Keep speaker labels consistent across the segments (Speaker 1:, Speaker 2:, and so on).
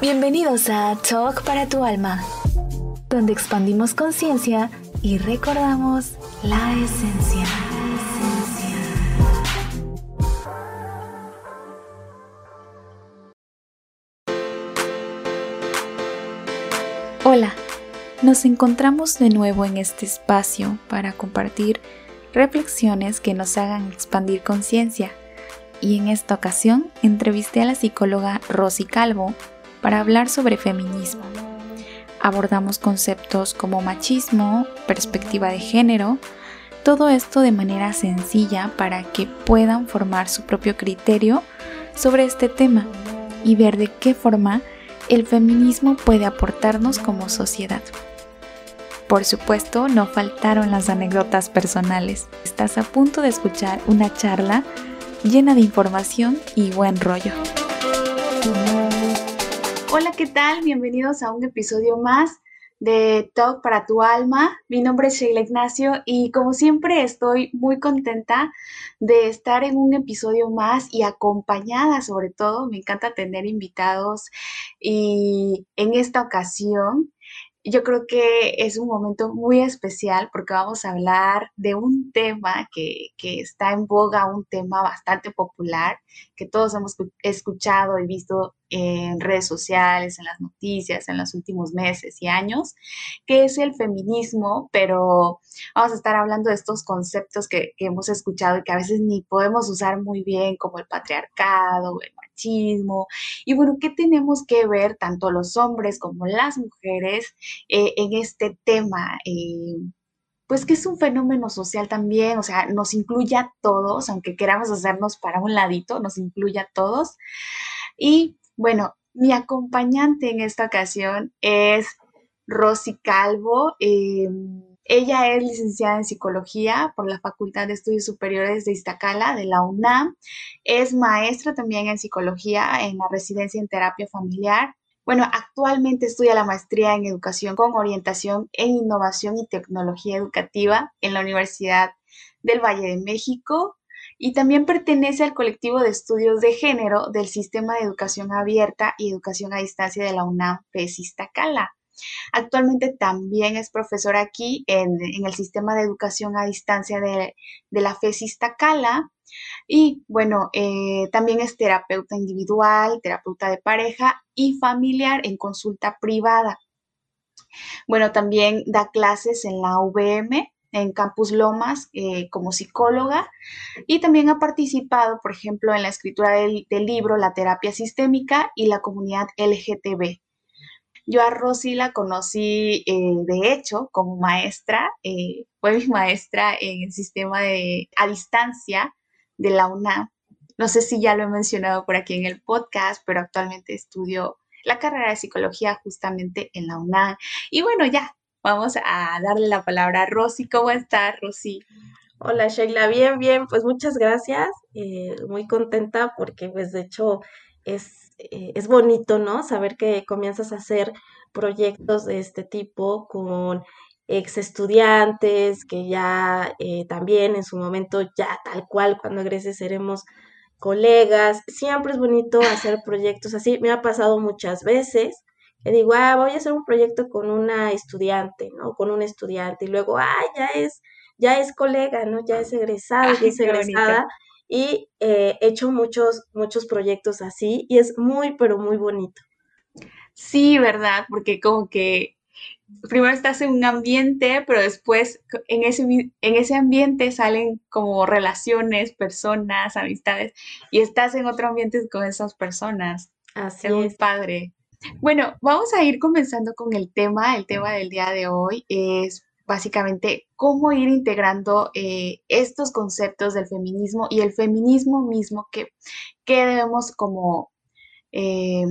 Speaker 1: Bienvenidos a Talk para tu alma, donde expandimos conciencia y recordamos la esencia. Nos encontramos de nuevo en este espacio para compartir reflexiones que nos hagan expandir conciencia. Y en esta ocasión entrevisté a la psicóloga Rosy Calvo para hablar sobre feminismo. Abordamos conceptos como machismo, perspectiva de género, todo esto de manera sencilla para que puedan formar su propio criterio sobre este tema y ver de qué forma el feminismo puede aportarnos como sociedad. Por supuesto, no faltaron las anécdotas personales. Estás a punto de escuchar una charla llena de información y buen rollo. Hola, ¿qué tal? Bienvenidos a un episodio más de Talk para tu alma. Mi nombre es Sheila Ignacio y como siempre estoy muy contenta de estar en un episodio más y acompañada sobre todo. Me encanta tener invitados y en esta ocasión yo creo que es un momento muy especial porque vamos a hablar de un tema que, está en boga, un tema bastante popular, que todos hemos escuchado y visto en redes sociales, en las noticias, en los últimos meses y años, que es el feminismo, pero vamos a estar hablando de estos conceptos que, que hemos escuchado y que a veces ni podemos usar muy bien, como el patriarcado, el Y bueno, ¿qué tenemos que ver tanto los hombres como las mujeres eh, en este tema? Eh, pues que es un fenómeno social también, o sea, nos incluye a todos, aunque queramos hacernos para un ladito, nos incluye a todos. Y bueno, mi acompañante en esta ocasión es Rosy Calvo. Em, ella es licenciada en psicología por la Facultad de Estudios Superiores de Iztacala, de la UNAM. Es maestra también en psicología en la residencia en terapia familiar. Bueno, actualmente estudia la maestría en educación con orientación en innovación y tecnología educativa en la Universidad del Valle de México y también pertenece al colectivo de estudios de género del Sistema de Educación Abierta y Educación a Distancia de la UNAM PES Iztacala. Actualmente también es profesora aquí en, el sistema de educación a distancia de, la FESISTA Cala. Y bueno, eh, también es terapeuta individual, terapeuta de pareja y familiar en consulta privada. Bueno, también da clases en la VM, en Campus Lomas, eh, como psicóloga. Y también ha participado, por ejemplo, en la escritura del, del libro La terapia sistémica y la comunidad LGTB. Yo a Rosy la conocí, eh, de hecho, como maestra, eh, fue mi maestra en el sistema de a distancia de la UNAM. No sé si ya lo he mencionado por aquí en el podcast, pero actualmente estudio la carrera de psicología justamente en la UNAM. Y bueno, ya, vamos a darle la palabra a Rosy. ¿Cómo estás, Rosy?
Speaker 2: Hola Sheila, bien, bien, pues muchas gracias, eh, muy contenta porque pues de hecho es eh, es bonito, ¿no? Saber que comienzas a hacer proyectos de este tipo con ex estudiantes que ya eh, también en su momento, ya tal cual, cuando egreses seremos colegas. Siempre es bonito hacer proyectos así. Me ha pasado muchas veces que digo, ah, voy a hacer un proyecto con una estudiante, ¿no? Con un estudiante y luego, ah, ya es, ya es colega, ¿no? Ya es egresado, ya es egresada y eh, he hecho muchos, muchos proyectos así y es muy, pero muy bonito.
Speaker 1: Sí, ¿verdad? Porque como que primero estás en un ambiente, pero después en ese, en ese ambiente salen como relaciones, personas, amistades, y estás en otro ambiente con esas personas. Así es. Muy padre. Bueno, vamos a ir comenzando con el tema. El tema del día de hoy es básicamente cómo ir integrando eh, estos conceptos del feminismo y el feminismo mismo que, debemos como eh,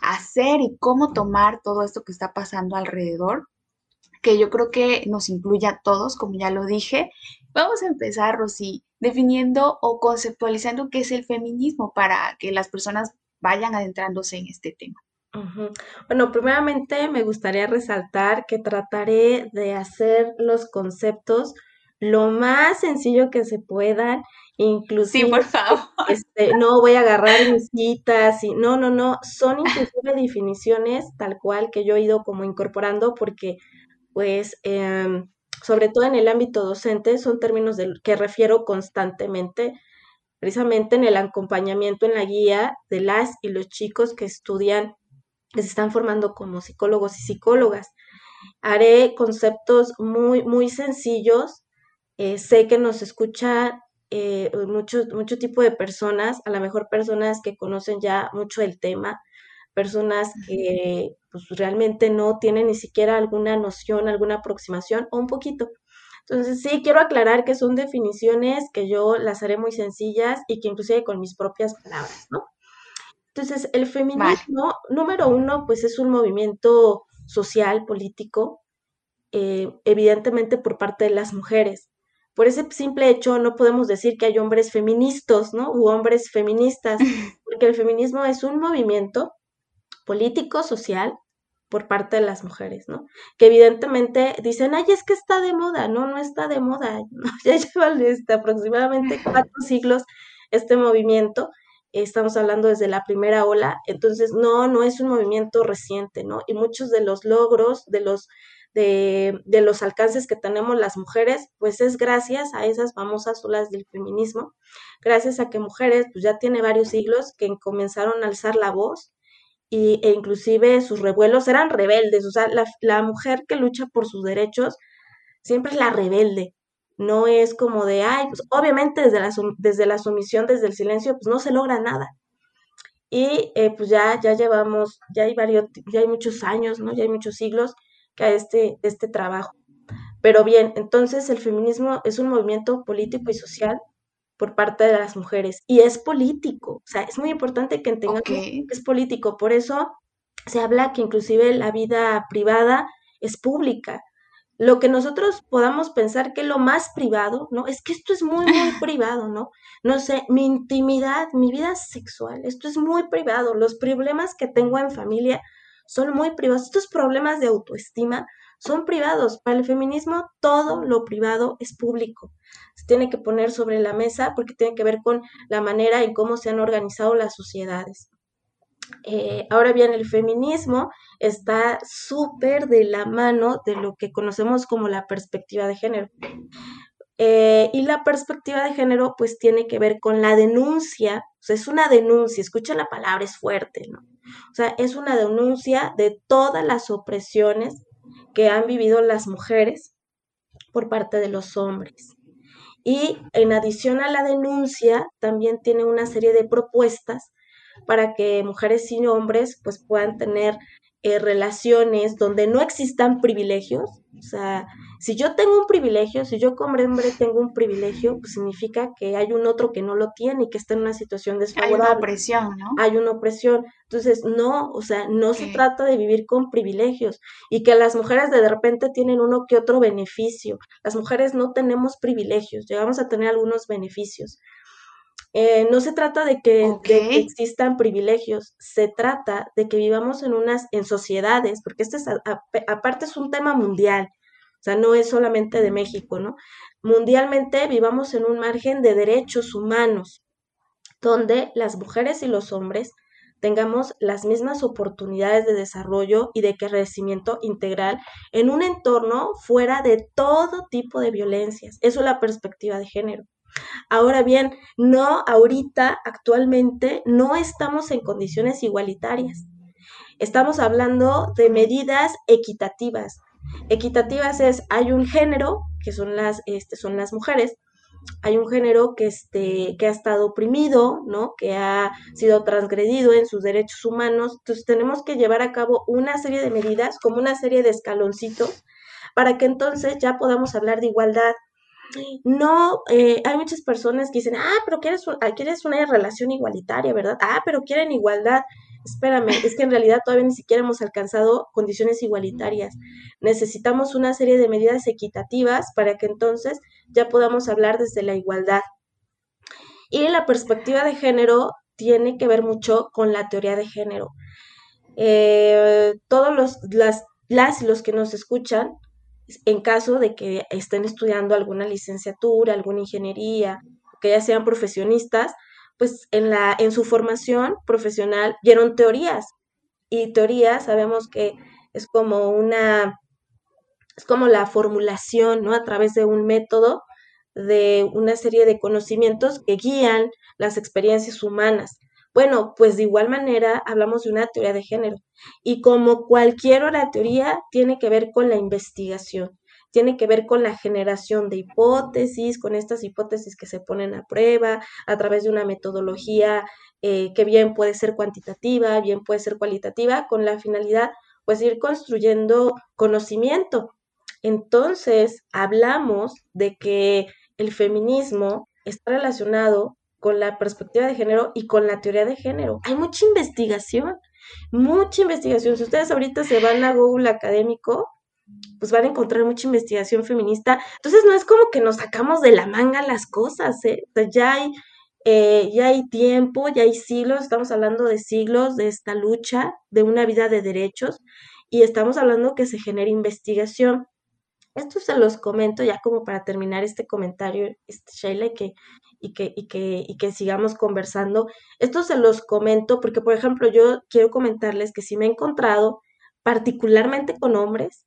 Speaker 1: hacer y cómo tomar todo esto que está pasando alrededor, que yo creo que nos incluye a todos, como ya lo dije. Vamos a empezar, Rosy, definiendo o conceptualizando qué es el feminismo para que las personas vayan adentrándose en este tema.
Speaker 2: Bueno, primeramente me gustaría resaltar que trataré de hacer los conceptos lo más sencillo que se puedan,
Speaker 1: Sí, por
Speaker 2: inclusive
Speaker 1: favor.
Speaker 2: este, no voy a agarrar mis citas y no, no, no, son inclusive definiciones tal cual que yo he ido como incorporando porque pues em, sobre todo en el ámbito docente son términos del que refiero constantemente precisamente en el acompañamiento, en la guía de las y los chicos que estudian, que se están formando como psicólogos y psicólogas. Haré conceptos muy, muy sencillos. Eh, sé que nos escucha eh, mucho, mucho tipo de personas, a lo mejor personas que conocen ya mucho el tema, personas que pues, realmente no tienen ni siquiera alguna noción, alguna aproximación o un poquito. Entonces, sí, quiero aclarar que son definiciones que yo las haré muy sencillas y que inclusive con mis propias palabras, ¿no? Entonces, el
Speaker 1: Vale.
Speaker 2: feminismo, número uno, pues es un movimiento social, político, eh, evidentemente por parte de las mujeres. Por ese simple hecho, no podemos decir que hay hombres feministas, ¿no? U hombres feministas, porque el feminismo es un movimiento político, social, por parte de las mujeres, ¿no? Que evidentemente dicen, ay, es que está de moda, no, no está de moda, ya lleva este, aproximadamente cuatro siglos este movimiento, estamos hablando desde la primera ola, entonces no, no es un movimiento reciente, ¿no? Y muchos de los logros, de los, de, de los alcances que tenemos las mujeres, pues es gracias a esas famosas olas del feminismo, gracias a que mujeres, pues ya tiene varios siglos que comenzaron a alzar la voz, y, e inclusive sus revuelos eran rebeldes, o sea, la, la mujer que lucha por sus derechos siempre es la rebelde, no es como de, ay, pues obviamente desde la, desde la sumisión, desde el silencio, pues no se logra nada. Y eh, pues ya, ya llevamos, ya hay varios, ya hay muchos años, ¿no? Ya hay muchos siglos que a este, este trabajo. Pero bien, entonces el feminismo es un movimiento político y social por parte de las mujeres y es político, o sea, es muy importante que entendamos que es político, por eso se habla que inclusive la vida privada es pública. Lo que nosotros podamos pensar que lo más privado, ¿no? Es que esto es muy, muy privado, ¿no? No sé, mi intimidad, mi vida sexual, esto es muy privado. Los problemas que tengo en familia son muy privados. Estos problemas de autoestima son privados. Para el feminismo, todo lo privado es público. Se tiene que poner sobre la mesa porque tiene que ver con la manera en cómo se han organizado las sociedades. Eh, ahora bien, el feminismo está súper de la mano de lo que conocemos como la perspectiva de género. Eh, y la perspectiva de género pues tiene que ver con la denuncia, o sea, es una denuncia, escucha la palabra, es fuerte, ¿no? O sea, es una denuncia de todas las opresiones que han vivido las mujeres por parte de los hombres. Y en adición a la denuncia, también tiene una serie de propuestas para que mujeres y hombres pues puedan tener eh, relaciones donde no existan privilegios. O sea, si yo tengo un privilegio, si yo como hombre tengo un privilegio, pues significa que hay un otro que no lo tiene y que está en una situación
Speaker 1: hay una
Speaker 2: desfavorable
Speaker 1: opresión, ¿no?
Speaker 2: hay una opresión. Entonces, no, o sea, no se trata de vivir con privilegios y que las mujeres de repente tienen uno que otro beneficio. Las mujeres no tenemos privilegios, llegamos a tener algunos beneficios. Eh, no se trata de que,
Speaker 1: ok,
Speaker 2: de que existan privilegios, se trata de que vivamos en unas, en sociedades, porque este es, a- a- aparte es un tema mundial, o sea, no es solamente de México, ¿no? Mundialmente vivamos en un margen de derechos humanos donde las mujeres y los hombres tengamos las mismas oportunidades de desarrollo y de crecimiento integral en un entorno fuera de todo tipo de violencias. Eso es la perspectiva de género. Ahora bien, no ahorita, actualmente, no estamos en condiciones igualitarias. Estamos hablando de medidas equitativas. Equitativas es, hay un género, que son las, este, son las mujeres, hay un género que, este, que ha estado oprimido, ¿no? Que ha sido transgredido en sus derechos humanos. Entonces tenemos que llevar a cabo una serie de medidas, como una serie de escaloncitos, para que entonces ya podamos hablar de igualdad. No, eh, hay muchas personas que dicen, ah, pero quieres, ah, quieres una relación igualitaria, ¿verdad? Ah, pero quieren igualdad. Espérame, es que en realidad todavía ni siquiera hemos alcanzado condiciones igualitarias. Necesitamos una serie de medidas equitativas para que entonces ya podamos hablar desde la igualdad. Y la perspectiva de género tiene que ver mucho con la teoría de género. eh, todos los, las, las los que nos escuchan, en caso de que estén estudiando alguna licenciatura, alguna ingeniería, que ya sean profesionistas, pues en, la, en su formación profesional vieron teorías. Y teorías sabemos que es como una, es como la formulación, ¿no? A través de un método de una serie de conocimientos que guían las experiencias humanas. Bueno, pues de igual manera hablamos de una teoría de género y como cualquier otra teoría tiene que ver con la investigación, tiene que ver con la generación de hipótesis, con estas hipótesis que se ponen a prueba a través de una metodología eh, que bien puede ser cuantitativa, bien puede ser cualitativa, con la finalidad pues ir construyendo conocimiento. Entonces, hablamos de que el feminismo está relacionado con la perspectiva de género y con la teoría de género. Hay mucha investigación, mucha investigación. Si ustedes ahorita se van a Google académico, pues van a encontrar mucha investigación feminista. Entonces no es como que nos sacamos de la manga las cosas, ¿eh? ya hay, eh, ya hay tiempo, ya hay siglos, estamos hablando de siglos de esta lucha, de una vida de derechos, y estamos hablando que se genera investigación. Esto se los comento ya como para terminar este comentario, este, Sheila, y que, y, que, y, que, y que sigamos conversando. Esto se los comento porque, por ejemplo, yo quiero comentarles que si me he encontrado particularmente con hombres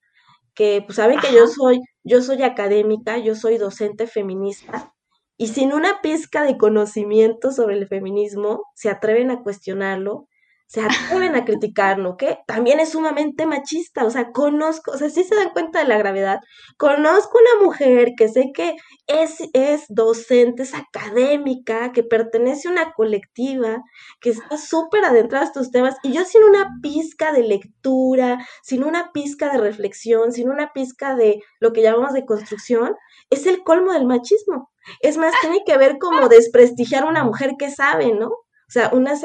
Speaker 2: que pues saben que yo soy, yo soy académica, yo soy docente feminista, y sin una pizca de conocimiento sobre el feminismo, se atreven a cuestionarlo, se atreven a criticarlo, que también es sumamente machista, o sea, conozco, o sea, sí se dan cuenta de la gravedad, conozco una mujer que sé que es, es docente, es académica, que pertenece a una colectiva, que está súper adentrada a estos temas, y yo sin una pizca de lectura, sin una pizca de reflexión, sin una pizca de lo que llamamos de construcción, es el colmo del machismo. Es más, tiene que ver como desprestigiar a una mujer que sabe, ¿no? O sea, una,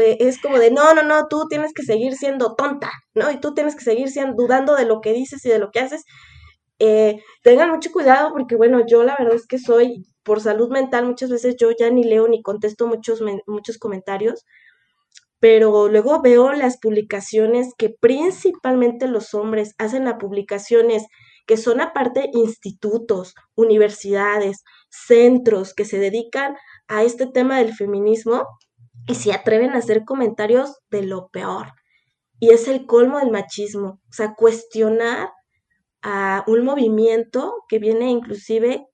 Speaker 2: eh, es como de, no, no, no, tú tienes que seguir siendo tonta, ¿no? Y tú tienes que seguir siendo, dudando de lo que dices y de lo que haces. Eh, tengan mucho cuidado porque, bueno, yo la verdad es que soy, por salud mental, muchas veces yo ya ni leo ni contesto muchos, muchos comentarios, pero luego veo las publicaciones que principalmente los hombres hacen a publicaciones que son aparte institutos, universidades, centros que se dedican a este tema del feminismo y se atreven a hacer comentarios de lo peor. Y es el colmo del machismo, o sea, cuestionar a un movimiento que viene inclusive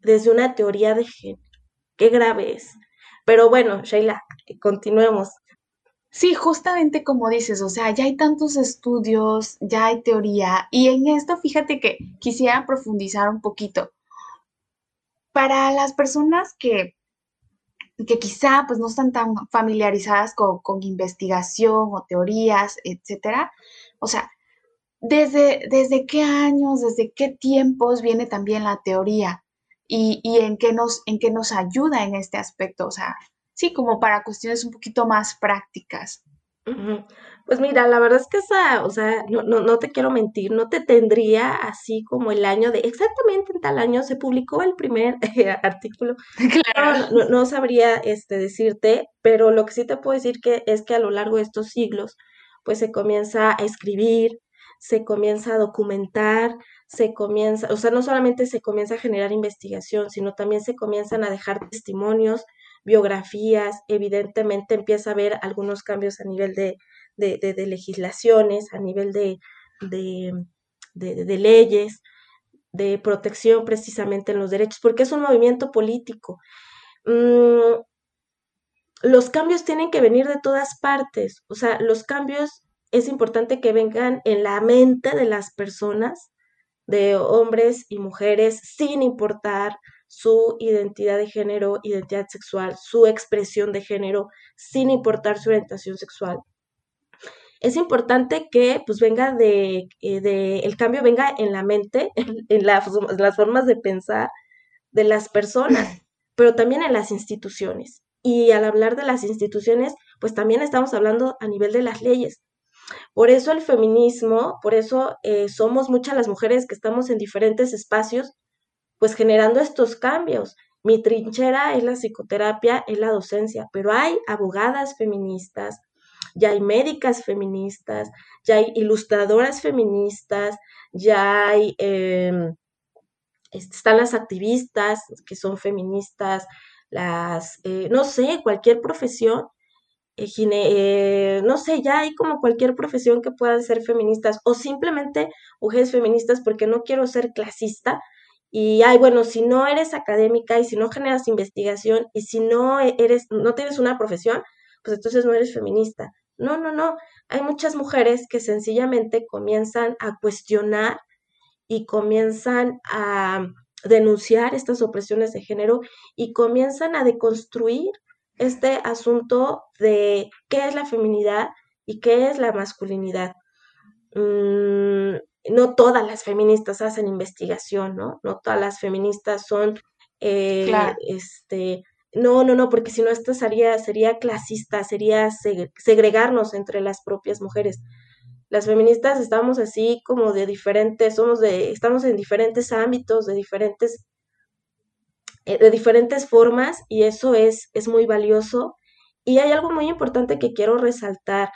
Speaker 2: desde una teoría de género. Qué grave es. Pero bueno, Sheila, continuemos.
Speaker 1: Sí, justamente como dices, o sea, ya hay tantos estudios, ya hay teoría, y en esto fíjate que quisiera profundizar un poquito. Para las personas que que quizá pues no están tan familiarizadas con, investigación o teorías, etcétera. O sea, ¿desde, ¿desde qué años, desde qué tiempos viene también la teoría? Y, en, qué nos, en qué nos ayuda en este aspecto, o sea, sí, como para cuestiones un poquito más prácticas.
Speaker 2: Pues mira, la verdad es que esa, o sea, no, no, no te quiero mentir, no te tendría así como el año de exactamente en tal año se publicó el primer artículo. Claro. No, no, sabría este, decirte, pero lo que sí te puedo decir que es que a lo largo de estos siglos, pues se comienza a escribir, se comienza a documentar, se comienza, o sea, no solamente se comienza a generar investigación, sino también se comienzan a dejar testimonios, biografías, evidentemente empieza a haber algunos cambios a nivel de de, legislaciones, a nivel de, de, leyes, de protección precisamente en los derechos, porque es un movimiento político. Mm, los cambios tienen que venir de todas partes, o sea, los cambios es importante que vengan en la mente de las personas, de hombres y mujeres, sin importar su identidad de género, identidad sexual, su expresión de género, sin importar su orientación sexual es importante que pues venga de, eh, el cambio venga en la mente, en, las formas de pensar de las personas, pero también en las instituciones. Y al hablar de las instituciones, pues también estamos hablando a nivel de las leyes. Por eso el feminismo, por eso eh, somos muchas las mujeres que estamos en diferentes espacios, pues generando estos cambios. Mi trinchera es la psicoterapia, es la docencia, pero hay abogadas feministas, ya hay médicas feministas, ya hay ilustradoras feministas, ya hay, em, están las activistas que son feministas, las, eh, no sé, cualquier profesión, eh, eh, no sé, ya hay como cualquier profesión que puedan ser feministas o simplemente mujeres feministas porque no quiero ser clasista, y ay, bueno, si no eres académica y si no generas investigación y si no e-, eres, no tienes una profesión, pues entonces no eres feminista. No, no, no. Hay muchas mujeres que sencillamente comienzan a cuestionar y comienzan a denunciar estas opresiones de género y comienzan a deconstruir este asunto de qué es la feminidad y qué es la masculinidad. Mm, no todas las feministas hacen investigación, ¿no? No todas las feministas son, eh, este, no, no, no, porque si no esto sería, sería clasista, sería segregarnos entre las propias mujeres. Las feministas estamos así como de diferentes, somos de, estamos en diferentes ámbitos, de diferentes, eh, de diferentes formas, y eso es, es muy valioso. Y hay algo muy importante que quiero resaltar.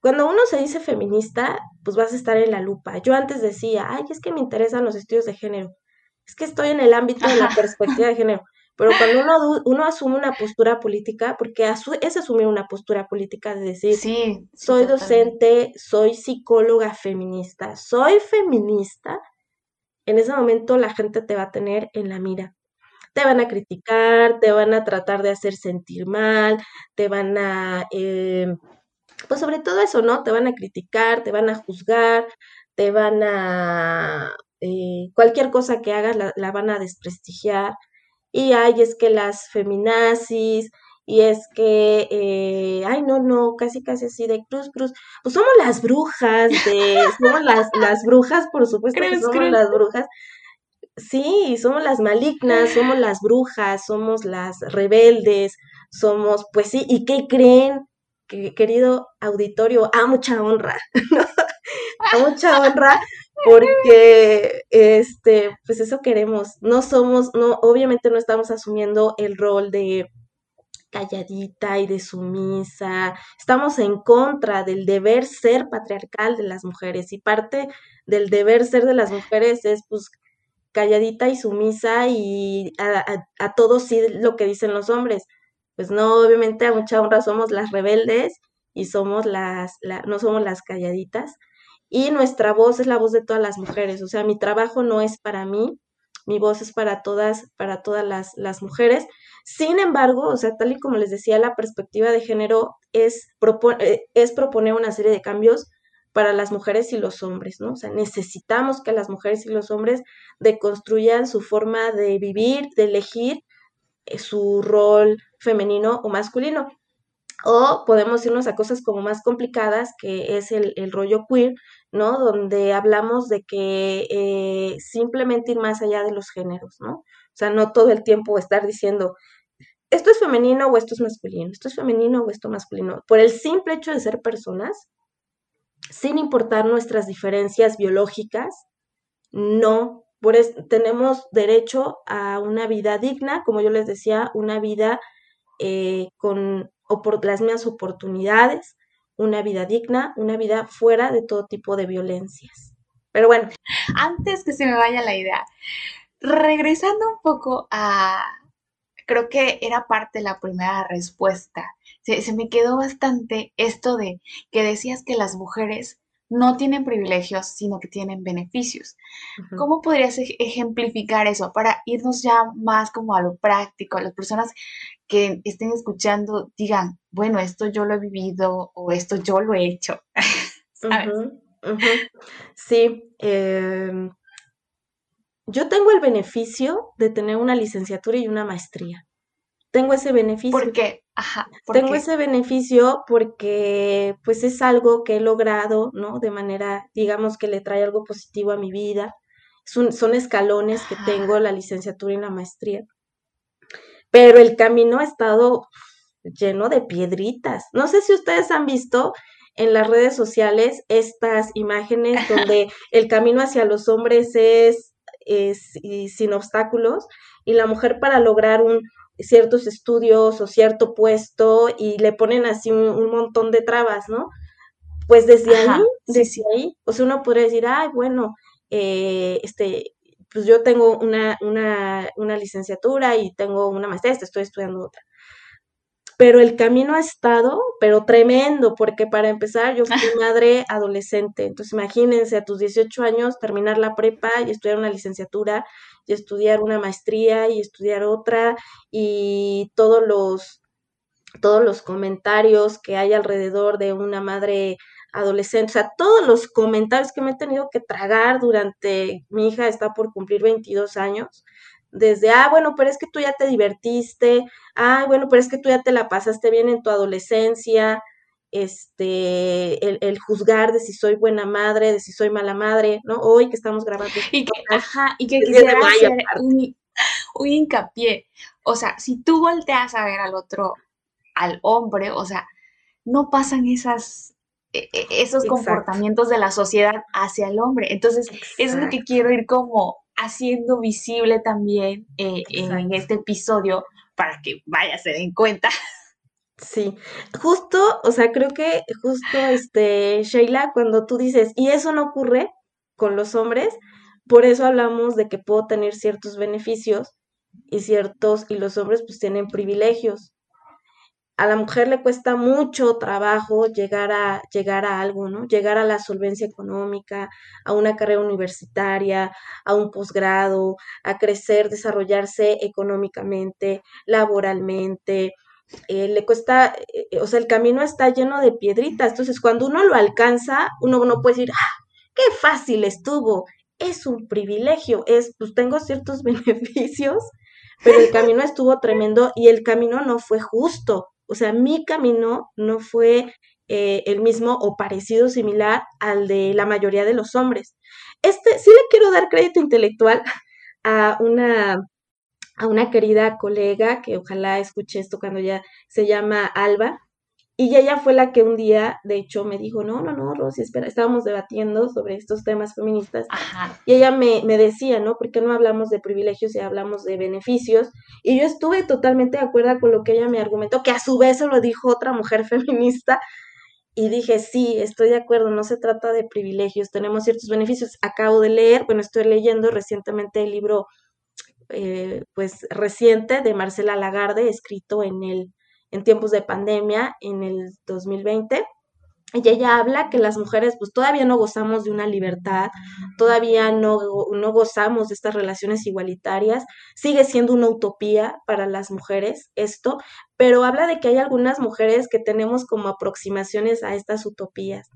Speaker 2: Cuando uno se dice feminista, pues vas a estar en la lupa. Yo antes decía, ay, es que me interesan los estudios de género. Es que estoy en el ámbito de la perspectiva de género. Pero cuando uno, uno asume una postura política, porque es asumir una postura política de decir, sí, soy docente, soy psicóloga feminista, soy feminista, en ese momento la gente te va a tener en la mira. Te van a criticar, te van a tratar de hacer sentir mal, te van a eh, pues sobre todo eso, ¿no? Te van a criticar, te van a juzgar, te van a... Eh, cualquier cosa que hagas la, van a desprestigiar. Y ay, es que las feminazis, y es que, eh, ay, no, no, casi, casi así de cruz, cruz. Pues somos las brujas, de, somos las, las brujas, por supuesto que somos las brujas. Sí, somos las malignas, somos las brujas, somos las rebeldes, somos, pues sí, ¿y qué creen? querido auditorio, a mucha honra, a mucha honra, porque este, pues eso queremos. No somos, no, obviamente no estamos asumiendo el rol de calladita y de sumisa. Estamos en contra del deber ser patriarcal de las mujeres y parte del deber ser de las mujeres es pues calladita y sumisa y a, a todos sí lo que dicen los hombres pues no, obviamente a mucha honra somos las rebeldes y somos las, no somos las calladitas. Y nuestra voz es la voz de todas las mujeres, o sea, mi trabajo no es para mí, mi voz es para todas, para todas las, las mujeres. Sin embargo, o sea, tal y como les decía, la perspectiva de género es, eh, es proponer una serie de cambios para las mujeres y los hombres, ¿no? O sea, necesitamos que las mujeres y los hombres deconstruyan su forma de vivir, de elegir eh, su rol femenino o masculino. O podemos irnos a cosas como más complicadas, que es el, rollo queer, ¿no? Donde hablamos de que eh, simplemente ir más allá de los géneros, ¿no? O sea, no todo el tiempo estar diciendo, esto es femenino o esto es masculino, esto es femenino o esto es masculino. Por el simple hecho de ser personas, sin importar nuestras diferencias biológicas, no tenemos derecho a una vida digna, como yo les decía, una vida eh, con las mismas oportunidades, una vida digna, una vida fuera de todo tipo de violencias. Pero bueno.
Speaker 1: Antes que se me vaya la idea, regresando un poco a, creo que era parte de la primera respuesta, se, se me quedó bastante esto de que decías que las mujeres no tienen privilegios, sino que tienen beneficios. ¿Cómo podrías ejemplificar eso para irnos ya más como a lo práctico, a las personas que estén escuchando digan, bueno, esto yo lo he vivido o esto yo lo he hecho?
Speaker 2: Sí, em, yo tengo el beneficio de tener una licenciatura y una maestría. Tengo ese beneficio.
Speaker 1: ¿Por qué? Ajá.
Speaker 2: Tengo ese beneficio porque pues es algo que he logrado, ¿no? De manera, digamos que le trae algo positivo a mi vida. Son, son escalones que tengo, la licenciatura y la maestría. Pero el camino ha estado lleno de piedritas. No sé si ustedes han visto en las redes sociales estas imágenes donde el camino hacia los hombres es, es sin obstáculos y la mujer para lograr un, ciertos estudios o cierto puesto y le ponen así un, montón de trabas, ¿no? Pues desde ahí, desde ahí, o sea, uno podría decir, ay, bueno, eh, este, pues yo tengo una, una, una licenciatura y tengo una maestría, estoy estudiando otra pero el camino ha estado, pero tremendo, porque para empezar yo fui madre adolescente, entonces imagínense a tus 18 años terminar la prepa y estudiar una licenciatura y estudiar una maestría y estudiar otra y todos los todos los comentarios que hay alrededor de una madre adolescente, o sea, todos los comentarios que me he tenido que tragar durante mi hija está por cumplir 22 años desde, ah, bueno, pero es que tú ya te divertiste, ah, bueno, pero es que tú ya te la pasaste bien en tu adolescencia, este, el, juzgar de si soy buena madre, de si soy mala madre, ¿no? Hoy que estamos grabando.
Speaker 1: Y que, ajá, y que quisiera hacer un, un, hincapié. O sea, si tú volteas a ver al otro, al hombre, o sea, no pasan esas, e, e, esos comportamientos de la sociedad hacia el hombre. Entonces, es lo que quiero ir como haciendo visible también eh, en este episodio para que vaya, se den cuenta.
Speaker 2: Sí, justo, o sea, creo que justo este, Sheila, cuando tú dices, y eso no ocurre con los hombres, por eso hablamos de que puedo tener ciertos beneficios y ciertos, y los hombres pues tienen privilegios a la mujer le cuesta mucho trabajo llegar a, llegar a algo, ¿no? Llegar a la solvencia económica, a una carrera universitaria, a un posgrado, a crecer, desarrollarse económicamente, laboralmente. Eh, le cuesta, eh, o sea, el camino está lleno de piedritas. Entonces, cuando uno lo alcanza, uno no puede decir, ¡ah! ¡Qué fácil estuvo! Es un privilegio, es, pues tengo ciertos beneficios, pero el camino estuvo tremendo y el camino no fue justo o sea, mi camino no fue eh, el mismo o parecido, similar al de la mayoría de los hombres. Este, sí le quiero dar crédito intelectual a una, a una querida colega que ojalá escuche esto cuando ya se llama Alba. Y ella fue la que un día, de hecho, me dijo, no, no, no, Rosy, espera, estábamos debatiendo sobre estos temas feministas. Y ella me, me decía, ¿no? ¿Por qué no hablamos de privilegios y hablamos de beneficios? Y yo estuve totalmente de acuerdo con lo que ella me argumentó, que a su vez se lo dijo otra mujer feminista. Y dije, sí, estoy de acuerdo, no se trata de privilegios, tenemos ciertos beneficios. Acabo de leer, bueno, estoy leyendo recientemente el libro, eh, pues, reciente de Marcela Lagarde, escrito en el en tiempos de pandemia en el 2020. Y ella habla que las mujeres pues todavía no gozamos de una libertad, todavía no, no gozamos de estas relaciones igualitarias, sigue siendo una utopía para las mujeres esto, pero habla de que hay algunas mujeres que tenemos como aproximaciones a estas utopías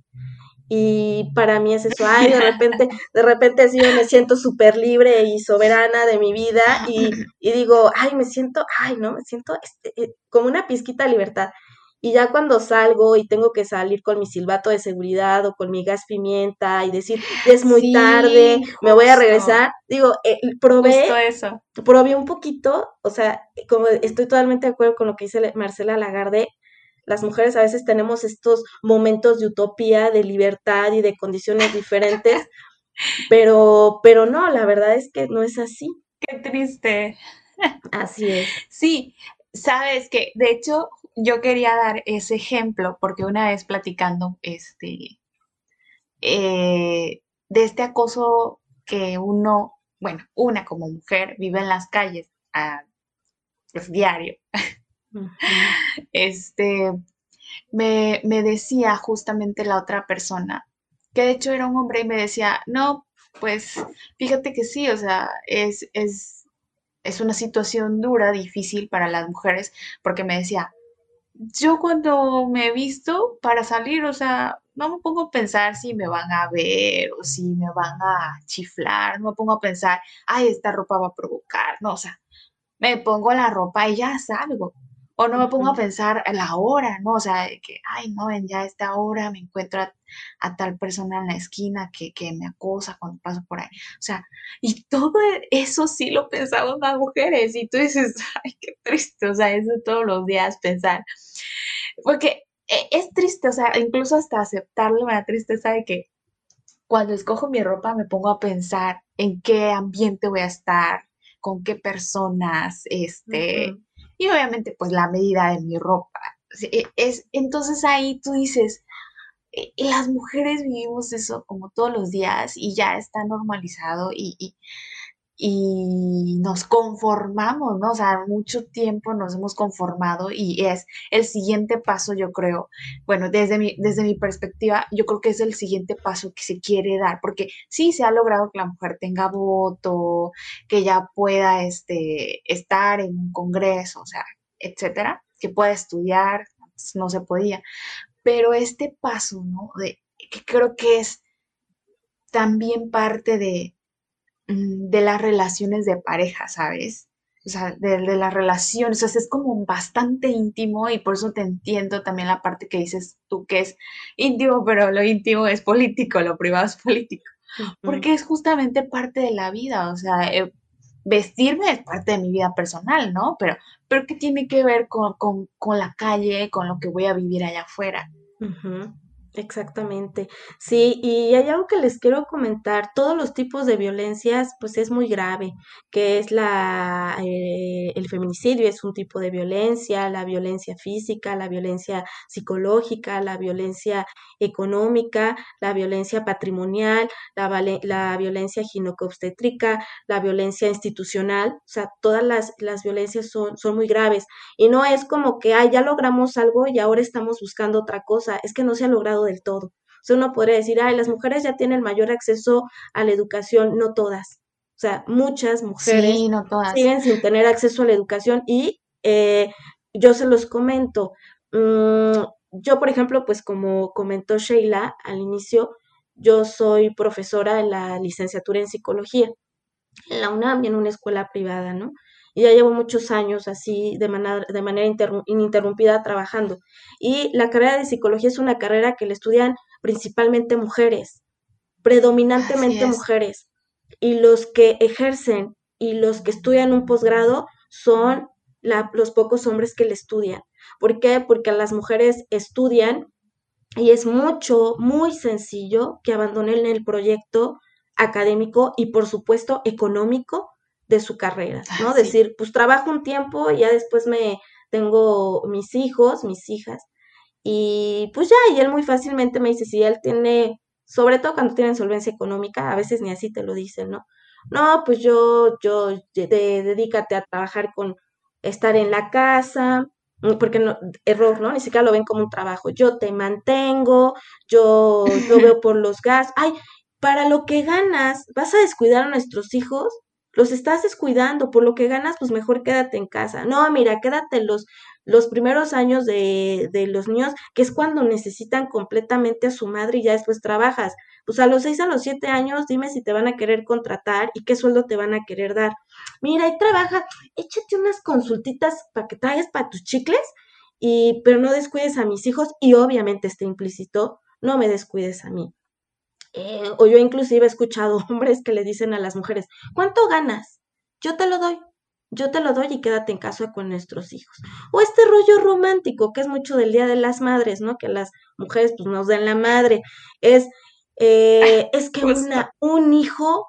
Speaker 2: y para mí es eso, ay, de repente, de repente sí yo me siento súper libre y soberana de mi vida y, y, digo, ay, me siento, ay, no, me siento este, eh, como una pizquita de libertad. Y ya cuando salgo y tengo que salir con mi silbato de seguridad o con mi gas pimienta y decir, es muy tarde, me voy a regresar, digo, eh, probé, eso. probé un poquito, o sea, como estoy totalmente de acuerdo con lo que dice Marcela Lagarde, las mujeres a veces tenemos estos momentos de utopía, de libertad y de condiciones diferentes, pero, pero no, la verdad es que no es así.
Speaker 1: Qué triste.
Speaker 2: Así es.
Speaker 1: Sí, sabes que, de hecho, yo quería dar ese ejemplo porque una vez platicando, este, eh, de este acoso que uno, bueno, una como mujer vive en las calles a, pues, diario. Este, me, decía justamente la otra persona, que de hecho era un hombre y me decía, no, pues fíjate que sí, o sea, es, es, es una situación dura, difícil para las mujeres, porque me decía, yo cuando me he visto para salir, o sea, no me pongo a pensar si me van a ver o si me van a chiflar, no me pongo a pensar, ay, esta ropa va a provocar, no, o sea, me pongo la ropa y ya salgo. O no me pongo a pensar la hora, ¿no? O sea, que, ay, no, en ya esta hora me encuentro a, tal persona en la esquina que, me acosa cuando paso por ahí. O sea, y todo eso sí lo pensamos las mujeres. Y tú dices, ay, qué triste, o sea, eso todos los días pensar. Porque e, es triste, o sea, incluso hasta aceptarlo me da tristeza de que cuando escojo mi ropa me pongo a pensar en qué ambiente voy a estar, con qué personas, este, y obviamente pues la medida de mi ropa. E, es, entonces ahí tú dices, eh, las mujeres vivimos eso como todos los días y ya está normalizado y, y nos conformamos, ¿no? O sea, mucho tiempo nos hemos conformado y es el siguiente paso, yo creo, bueno, desde mi, desde mi perspectiva, yo creo que es el siguiente paso que se quiere dar, porque sí se ha logrado que la mujer tenga voto, que ya pueda este, estar en un congreso, o sea, etcétera, que pueda estudiar, no se podía, pero este paso, ¿no? De, que creo que es también parte de, de las relaciones de pareja, ¿sabes? O sea, de, las relaciones, o sea, es como bastante íntimo y por eso te entiendo también la parte que dices tú que es íntimo, pero lo íntimo es político, lo privado es político, porque es justamente parte de la vida, o sea, eh, vestirme es parte de mi vida personal, ¿no? Pero, pero ¿qué tiene que ver con, la calle, con lo que voy a vivir allá afuera?
Speaker 2: Exactamente. Sí, y hay algo que les quiero comentar. Todos los tipos de violencias, pues es muy grave, que es la, eh, el feminicidio es un tipo de violencia, la violencia física, la violencia psicológica, la violencia económica, la violencia patrimonial, la, la violencia ginecobstétrica, la violencia institucional. O sea, todas las, las violencias son, son muy graves. Y no es como que, ah, ya logramos algo y ahora estamos buscando otra cosa. Es que no se ha logrado del todo. O sea, uno podría decir, ay, las mujeres ya tienen mayor acceso a la educación, no todas. O sea, muchas mujeres siguen sin tener acceso a la educación y eh, yo se los comento. Mm, yo, por ejemplo, pues como comentó Sheila al inicio, yo soy profesora en la licenciatura en psicología en la UNAM y en una escuela privada, ¿no? Y ya llevo muchos años así de manera, de manera ininterrumpida trabajando. Y la carrera de psicología es una carrera que le estudian principalmente mujeres, predominantemente mujeres. Y los que ejercen y los que estudian un posgrado son los pocos hombres que le estudian. ¿Por qué? Porque las mujeres estudian y es mucho, muy sencillo que abandonen el proyecto académico y por supuesto económico de su carrera, ¿no? Decir, pues trabajo un tiempo y ya después me tengo mis hijos, mis hijas, y pues ya, y él muy fácilmente me dice, si él tiene, sobre todo cuando tiene solvencia económica, a veces ni así te lo dicen, ¿no? No, pues yo, yo, dedícate a trabajar con estar en la casa, mm, porque no, error, ¿no? Ni siquiera lo ven como un trabajo. Yo te mantengo, yo, yo veo por los gastos. Ay, para lo que ganas, ¿vas a descuidar a nuestros hijos? Los estás descuidando, por lo que ganas, pues mejor quédate en casa. No, mira, quédate los, los primeros años de, de los niños, que es cuando necesitan completamente a su madre y ya después trabajas. Pues a los seis, a los siete años, dime si te van a querer contratar y qué sueldo te van a querer dar. Mira, y trabaja, échate unas consultitas para que traigas para tus chicles, y, pero no descuides a mis hijos y obviamente está implícito, no me descuides a mí. Eh, o yo inclusive he escuchado hombres que le dicen a las mujeres, ¿cuánto ganas? Yo te lo doy, yo te lo doy y quédate en casa con nuestros hijos. O este rollo romántico, que es mucho del Día de las Madres, ¿no? Que las mujeres pues nos den la madre. Es, eh, es que una, un hijo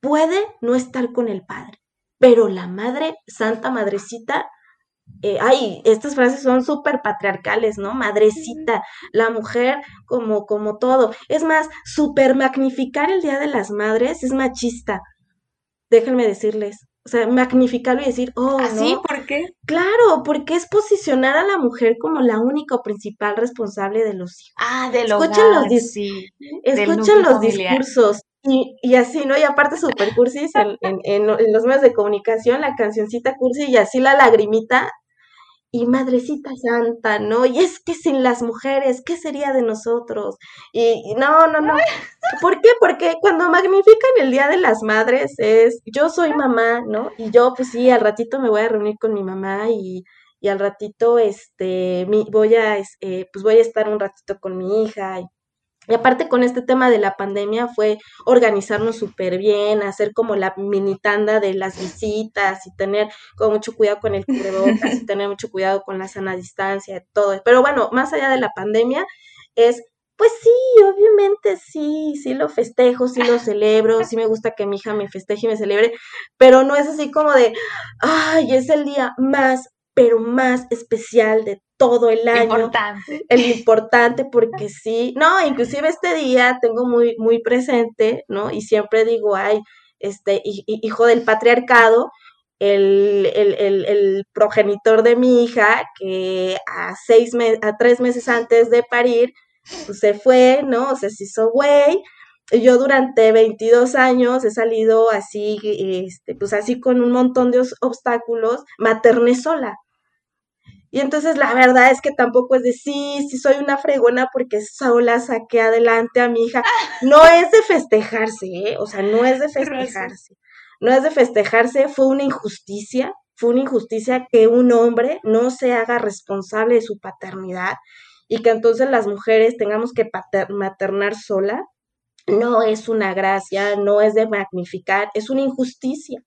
Speaker 2: puede no estar con el padre, pero la madre, Santa Madrecita, eh, ay, estas frases son súper patriarcales, ¿no? Madrecita, la mujer como, como todo. Es más, súper magnificar el Día de las Madres es machista. Déjenme decirles. O sea, magnificarlo y decir, oh,
Speaker 1: ¿Así? ¿Ah, ¿Por qué?
Speaker 2: Claro, porque es posicionar a la mujer como la única o principal responsable de los hijos.
Speaker 1: Ah, de los
Speaker 2: Escuchen los, sí, escuchen los discursos. Y, y, así, ¿no? Y aparte super cursis en, en, en, los medios de comunicación, la cancioncita cursi y así la lagrimita y madrecita santa, ¿no? Y es que sin las mujeres, ¿qué sería de nosotros? Y, no, no, no. ¿Por qué? Porque cuando magnifican el Día de las Madres es, yo soy mamá, ¿no? Y yo, pues sí, al ratito me voy a reunir con mi mamá y, y al ratito, este, mi, voy a, eh, pues voy a estar un ratito con mi hija y y aparte con este tema de la pandemia fue organizarnos súper bien, hacer como la mini tanda de las visitas y tener con mucho cuidado con el cubrebocas y tener mucho cuidado con la sana distancia, todo. Pero bueno, más allá de la pandemia, es Pues sí, obviamente sí, sí lo festejo, sí lo celebro, sí me gusta que mi hija me festeje y me celebre, pero no es así como de, ay, es el día más, pero más especial de todo el año.
Speaker 1: Importante.
Speaker 2: El importante porque sí, no, inclusive este día tengo muy, muy presente, ¿no? Y siempre digo, ay, este, hijo del patriarcado, el, el, progenitor de mi hija, que a seis a tres meses antes de parir, pues se fue, ¿no? O sea, se hizo güey. Yo durante 22 años he salido así, este, pues así con un montón de obstáculos, materné sola. Y entonces la verdad es que tampoco es de sí, sí soy una fregona porque sola saqué adelante a mi hija. No es de festejarse, ¿eh? O sea, no es de festejarse. No es de festejarse, fue una injusticia, fue una injusticia que un hombre no se haga responsable de su paternidad y que entonces las mujeres tengamos que maternar sola. No es una gracia, no es de magnificar, es una injusticia.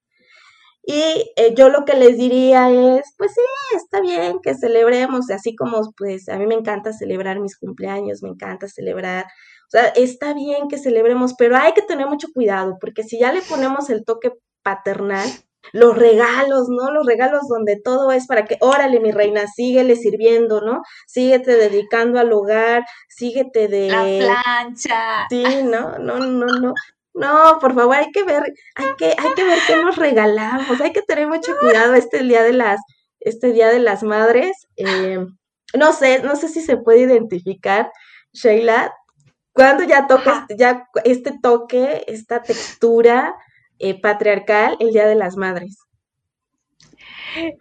Speaker 2: Y eh, yo lo que les diría es, pues sí, está bien que celebremos, así como pues a mí me encanta celebrar mis cumpleaños, me encanta celebrar, o sea, está bien que celebremos, pero hay que tener mucho cuidado, porque si ya le ponemos el toque paternal, los regalos, ¿no? Los regalos donde todo es para que, órale, mi reina, síguele sirviendo, ¿no? Síguete dedicando al hogar, síguete de...
Speaker 1: La plancha.
Speaker 2: Sí, no, no, no, no. No, por favor, hay que ver, hay que, hay que ver qué nos regalamos, hay que tener mucho cuidado este día de las, este día de las madres. Eh, no sé, no sé si se puede identificar, Sheila, cuando ya toca ya este toque, esta textura eh, patriarcal, el día de las madres.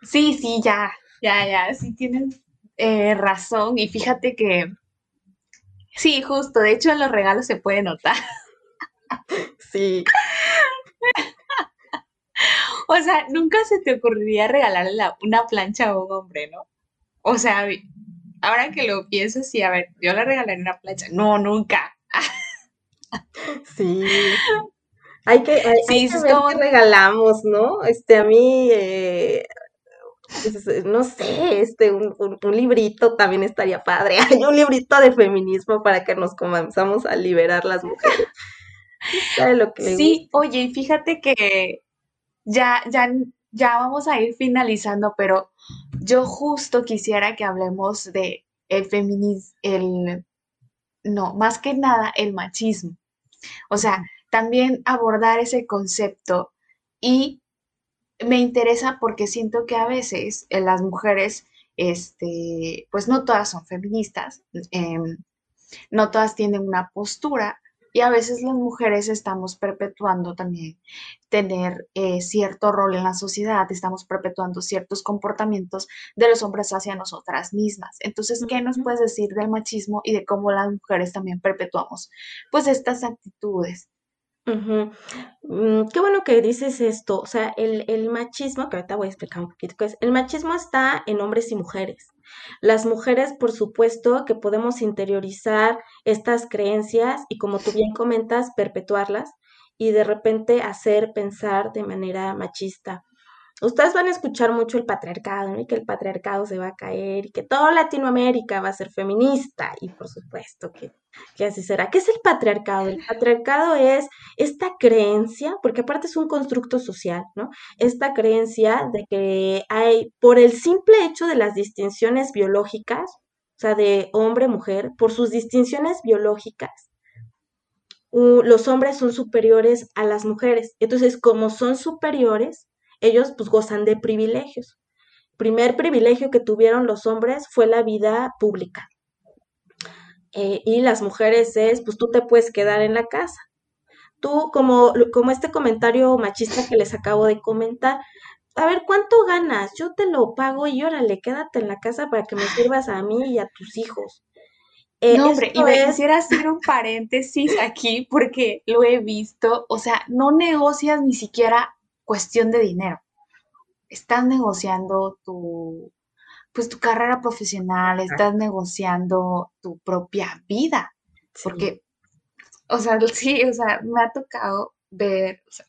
Speaker 1: Sí, sí, ya, ya, ya, sí tienes eh, razón. Y fíjate que, sí, justo, de hecho en los regalos se puede notar.
Speaker 2: Sí.
Speaker 1: o sea, nunca se te ocurriría regalarle una plancha a un hombre, ¿no? O sea, ahora que lo pienso, sí, a ver, yo le regalaré una plancha. No, nunca.
Speaker 2: sí. Hay que, hay, que ver qué regalamos, ¿no? Este, a mí, eh, pues, no sé, este, un, un, librito también estaría padre. Hay un librito de feminismo para que nos comenzamos a liberar las mujeres
Speaker 1: sí, oye, y fíjate que ya, ya, ya vamos a ir finalizando, pero yo justo quisiera que hablemos de el feminismo, el, no, más que nada el machismo. O sea, también abordar ese concepto y me interesa porque siento que a veces eh, las mujeres, este, pues no todas son feministas, em, no todas tienen una postura y a veces las mujeres estamos perpetuando también tener eh, cierto rol en la sociedad, estamos perpetuando ciertos comportamientos de los hombres hacia nosotras mismas. Entonces, ¿qué nos puedes decir del machismo y de cómo las mujeres también perpetuamos pues estas actitudes?
Speaker 2: Mm, qué bueno que dices esto. O sea, el, el, machismo, que ahorita voy a explicar un poquito qué es, el machismo está en hombres y mujeres. Las mujeres, por supuesto, que podemos interiorizar estas creencias y, como tú bien comentas, perpetuarlas y de repente hacer pensar de manera machista ustedes van a escuchar mucho el patriarcado, ¿no? Y que el patriarcado se va a caer y que toda Latinoamérica va a ser feminista. Y por supuesto que, que así será. ¿Qué es el patriarcado? El patriarcado es esta creencia, porque aparte es un constructo social, ¿no? Esta creencia de que hay, por el simple hecho de las distinciones biológicas, o sea, de hombre-mujer, por sus distinciones biológicas, los hombres son superiores a las mujeres. Entonces, como son superiores, ellos pues gozan de privilegios. Primer privilegio que tuvieron los hombres fue la vida pública. Eh, y las mujeres es, pues tú te puedes quedar en la casa. Tú, como, como este comentario machista que les acabo de comentar, a ver, ¿cuánto ganas? Yo te lo pago y órale, quédate en la casa para que me sirvas a mí y a tus hijos.
Speaker 1: Eh, no, hombre, y me quisiera hacer un paréntesis aquí porque lo he visto, o sea, no negocias ni siquiera cuestión de dinero. Estás negociando tu, pues tu carrera profesional, estás negociando tu propia vida, porque, o sea, sí, o sea, me ha tocado ver, o sea,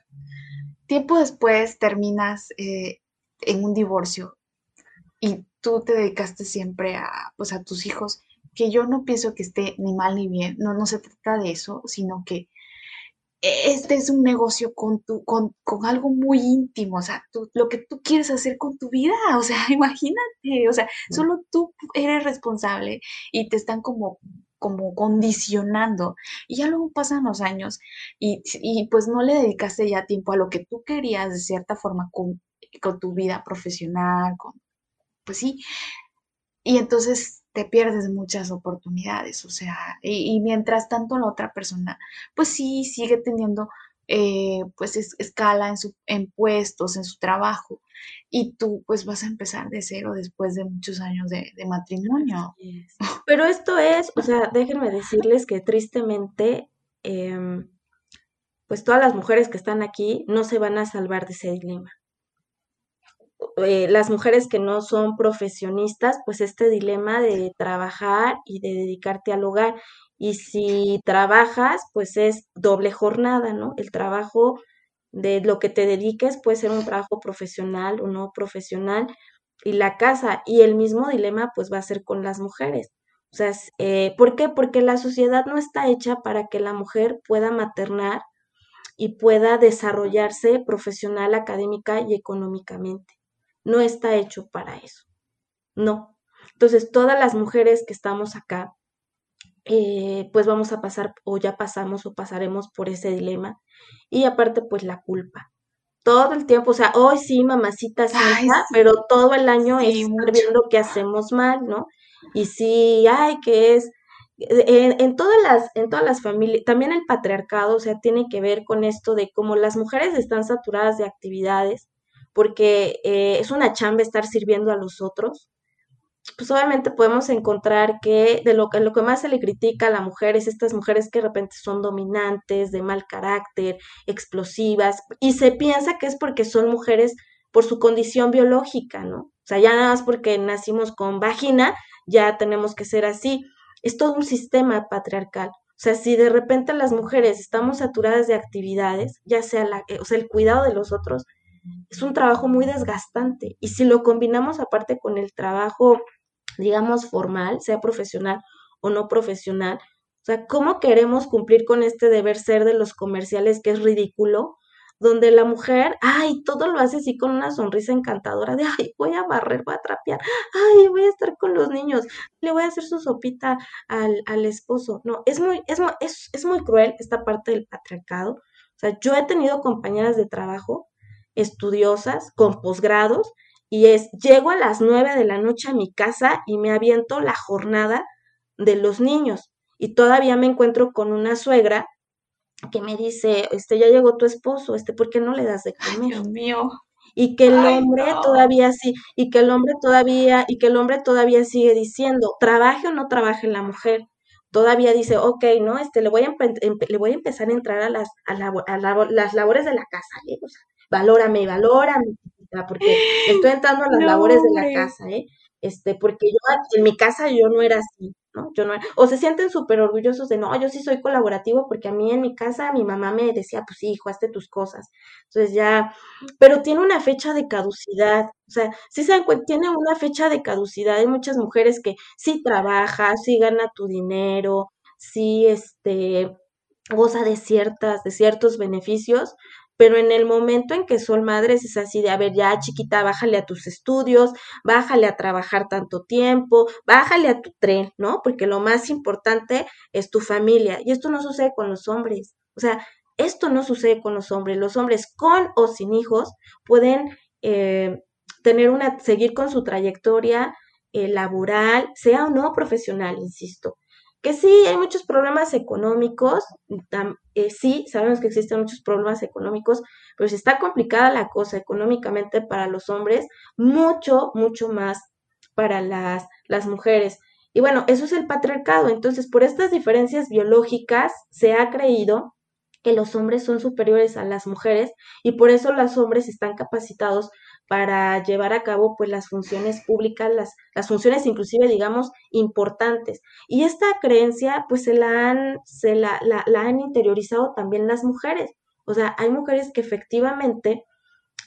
Speaker 1: tiempo después terminas eh, en un divorcio y tú te dedicaste siempre a, pues, a tus hijos que yo no pienso que esté ni mal ni bien, no, no se trata de eso, sino que este es un negocio con, tu, con, con algo muy íntimo, o sea, lo que tú quieres hacer con tu vida, o sea, imagínate, o sea, solo tú eres responsable y te están como como condicionando. Y ya luego pasan los años y, y, pues no le dedicaste ya tiempo a lo que tú querías de cierta forma con, con tu vida profesional, con, pues sí, y entonces te pierdes muchas oportunidades, o sea, y, mientras tanto la otra persona, pues sí, sigue teniendo, eh, pues escala en, su, en puestos, en su trabajo, y tú pues vas a empezar de cero después de muchos años de, matrimonio.
Speaker 2: Pero esto es, o sea, déjenme decirles que tristemente, em, pues todas las mujeres que están aquí no se van a salvar de ese dilema. Eh, las mujeres que no son profesionistas, pues este dilema de trabajar y de dedicarte al hogar. Y si trabajas, pues es doble jornada, ¿no? El trabajo de lo que te dediques puede ser un trabajo profesional o no profesional y la casa. Y el mismo dilema pues va a ser con las mujeres. O sea, eh, ¿por qué? Porque la sociedad no está hecha para que la mujer pueda maternar y pueda desarrollarse profesional, académica y económicamente no está hecho para eso. No. Entonces, todas las mujeres que estamos acá, eh, pues vamos a pasar o ya pasamos o pasaremos por ese dilema. Y aparte, pues la culpa. Todo el tiempo, o sea, hoy sí, mamacita santa, pero todo el año es viendo que hacemos mal, ¿no? Y sí, ay, que es, en, en, todas las, en todas las familias, también el patriarcado, o sea, tiene que ver con esto de cómo las mujeres están saturadas de actividades, porque eh, es una chamba estar sirviendo a los otros, pues obviamente podemos encontrar que de lo, que lo que más se le critica a la mujer es estas mujeres que de repente son dominantes, de mal carácter, explosivas, y se piensa que es porque son mujeres por su condición biológica, ¿no? O sea, ya nada más porque nacimos con vagina, ya tenemos que ser así. Es todo un sistema patriarcal. O sea, si de repente las mujeres estamos saturadas de actividades, ya sea la, o sea, el cuidado de los otros, es un trabajo muy desgastante. Y si lo combinamos aparte con el trabajo, digamos, formal, sea profesional o no profesional, o sea, ¿cómo queremos cumplir con este deber ser de los comerciales que es ridículo? Donde la mujer, ay, todo lo hace así con una sonrisa encantadora de, ay, voy a barrer, voy a trapear, ay, voy a estar con los niños, le voy a hacer su sopita al, al esposo. No, es muy, es, es, es muy cruel esta parte del patriarcado. O sea, yo he tenido compañeras de trabajo estudiosas con posgrados y es, llego a las nueve de la noche a mi casa y me aviento la jornada de los niños y todavía me encuentro con una suegra que me dice, este, ya llegó tu esposo, este, ¿por qué no le das de comer?
Speaker 1: Dios mío.
Speaker 2: Y que el hombre todavía sí, y que el hombre todavía, y que el hombre todavía sigue diciendo, trabaje o no trabaje la mujer. Todavía dice, ok, ¿no? Este, le voy a, le voy a empezar a entrar a las, a, las labores de la casa, ¿eh? Valórame, valórame, porque estoy entrando a las labores de la casa, ¿eh? Este, porque yo en mi casa yo no era así, ¿no? Yo no o se sienten súper orgullosos de, no, yo sí soy colaborativo porque a mí en mi casa mi mamá me decía, pues hijo, hazte tus cosas. Entonces ya, pero tiene una fecha de caducidad, o sea, sí se tiene una fecha de caducidad. Hay muchas mujeres que sí trabaja, sí gana tu dinero, sí, este, goza de ciertas, de ciertos beneficios, pero en el momento en que son madres es así de, a ver, ya chiquita, bájale a tus estudios, bájale a trabajar tanto tiempo, bájale a tu tren, ¿no? Porque lo más importante es tu familia. Y esto no sucede con los hombres. O sea, esto no sucede con los hombres. Los hombres con o sin hijos pueden eh, tener una, seguir con su trayectoria eh, laboral, sea o no profesional, insisto que sí, hay muchos problemas económicos, eh, sí, sabemos que existen muchos problemas económicos, pero si está complicada la cosa económicamente para los hombres, mucho, mucho más para las, las mujeres. Y bueno, eso es el patriarcado. Entonces, por estas diferencias biológicas, se ha creído que los hombres son superiores a las mujeres y por eso los hombres están capacitados para llevar a cabo pues las funciones públicas, las, las funciones inclusive digamos importantes. Y esta creencia pues se la han, se la, han interiorizado también las mujeres. O sea, hay mujeres que efectivamente,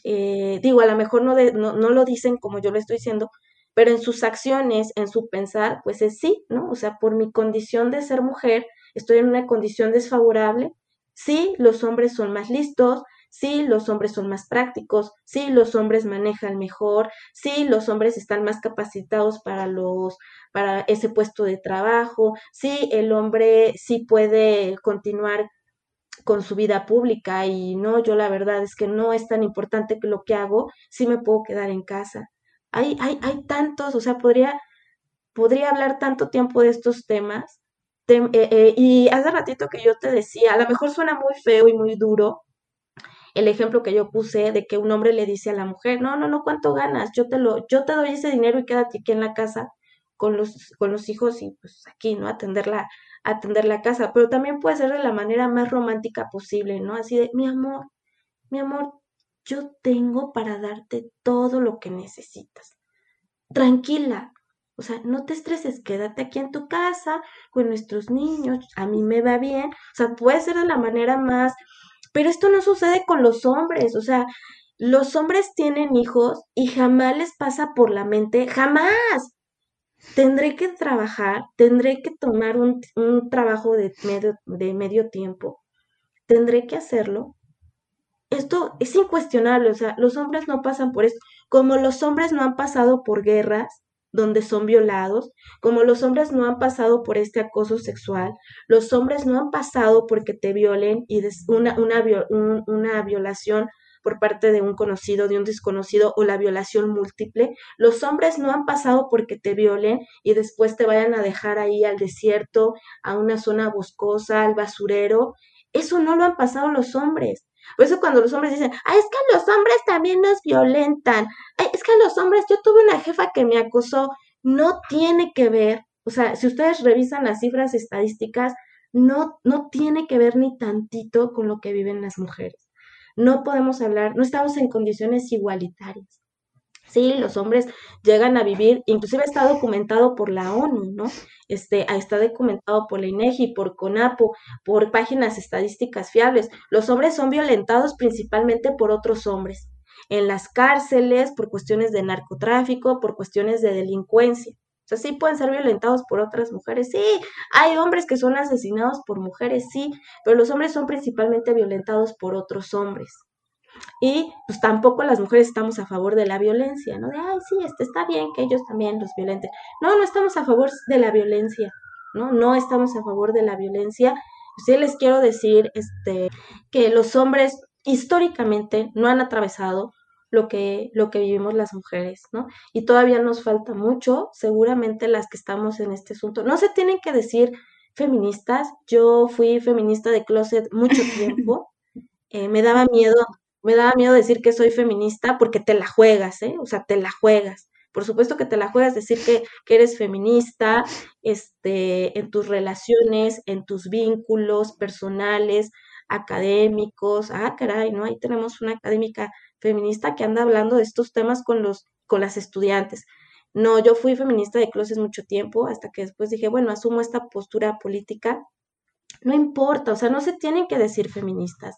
Speaker 2: eh, digo, a lo mejor no, no, no lo dicen como yo lo estoy diciendo, pero en sus acciones, en su pensar, pues es sí, ¿no? O sea, por mi condición de ser mujer, estoy en una condición desfavorable. Sí, los hombres son más listos, sí, los hombres son más prácticos, sí, los hombres manejan mejor, sí, los hombres están más capacitados para los para ese puesto de trabajo, sí, el hombre sí puede continuar con su vida pública y no, yo la verdad es que no es tan importante que lo que hago, sí me puedo quedar en casa. Hay, hay, hay tantos, o sea, podría, podría hablar tanto tiempo de estos temas. Eh, eh, y hace ratito que yo te decía, a lo mejor suena muy feo y muy duro el ejemplo que yo puse de que un hombre le dice a la mujer, no, no, no, ¿cuánto ganas? Yo te lo, yo te doy ese dinero y quédate aquí en la casa con los, con los hijos y pues aquí, ¿no? Atender la, atender la casa, pero también puede ser de la manera más romántica posible, ¿no? Así de, mi amor, mi amor, yo tengo para darte todo lo que necesitas. Tranquila, o sea, no te estreses, quédate aquí en tu casa con nuestros niños, a mí me va bien, o sea, puede ser de la manera más, pero esto no sucede con los hombres, o sea, los hombres tienen hijos y jamás les pasa por la mente, jamás, tendré que trabajar, tendré que tomar un, trabajo de medio, de medio tiempo, tendré que hacerlo. Esto es incuestionable, o sea, los hombres no pasan por esto, como los hombres no han pasado por guerras donde son violados, como los hombres no han pasado por este acoso sexual, los hombres no han pasado porque te violen y una, una, una violación por parte de un conocido, de un desconocido o la violación múltiple. Los hombres no han pasado porque te violen y después te vayan a dejar ahí al desierto, a una zona boscosa, al basurero. Eso no lo han pasado los hombres. Por eso cuando los hombres dicen, ay, es que los hombres también nos violentan, ay, es que los hombres, yo tuve una jefa que me acosó, no tiene que ver, o sea, si ustedes revisan las cifras estadísticas, no, no tiene que ver ni tantito con lo que viven las mujeres. No podemos hablar, no estamos en condiciones igualitarias. Sí, los hombres llegan a vivir, inclusive está documentado por la ONU, ¿no? Este, está documentado por la INEGI, por CONAPO, por páginas estadísticas fiables. Los hombres son violentados principalmente por otros hombres, en las cárceles, por cuestiones de narcotráfico, por cuestiones de delincuencia. O sea, sí pueden ser violentados por otras mujeres, sí. Hay hombres que son asesinados por mujeres, sí. Pero los hombres son principalmente violentados por otros hombres. Y pues tampoco las mujeres estamos a favor de la violencia, ¿no? De, ay, sí, este, está bien que ellos también los violenten. No, no estamos a favor de la violencia, ¿no? No estamos a favor de la violencia. Sí les quiero decir este, que los hombres históricamente no han atravesado lo que, lo que vivimos las mujeres, ¿no? Y todavía nos falta mucho, seguramente las que estamos en este asunto. No se tienen que decir feministas, yo fui feminista de closet mucho tiempo, eh, me daba miedo, me daba miedo decir que soy feminista porque te la juegas, ¿eh? O sea, te la juegas. Por supuesto que te la juegas decir que, eres feminista, este, en tus relaciones, en tus vínculos personales, académicos. Ah, caray, ¿no? Ahí tenemos una académica feminista que anda hablando de estos temas con los con las estudiantes. No, yo fui feminista de closet mucho tiempo, hasta que después dije, bueno, asumo esta postura política. No importa, o sea, no se tienen que decir feministas.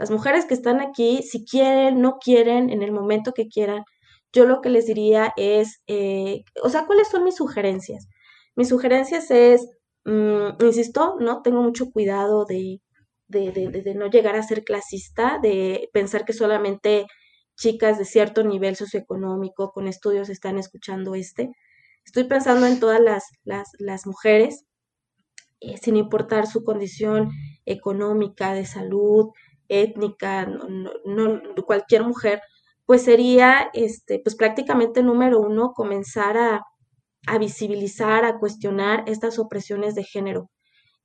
Speaker 2: Las mujeres que están aquí, si quieren, no quieren, en el momento que quieran, yo lo que les diría es, eh, o sea, ¿cuáles son mis sugerencias? Mis sugerencias es, mm, insisto, ¿no? Tengo mucho cuidado de, de, no llegar a ser clasista, de pensar que solamente chicas de cierto nivel socioeconómico con estudios están escuchando este. Estoy pensando en todas las, las, mujeres, eh, sin importar su condición económica, de salud, étnica, no, cualquier mujer, pues sería este, pues prácticamente número uno comenzar a, a visibilizar, a cuestionar estas opresiones de género,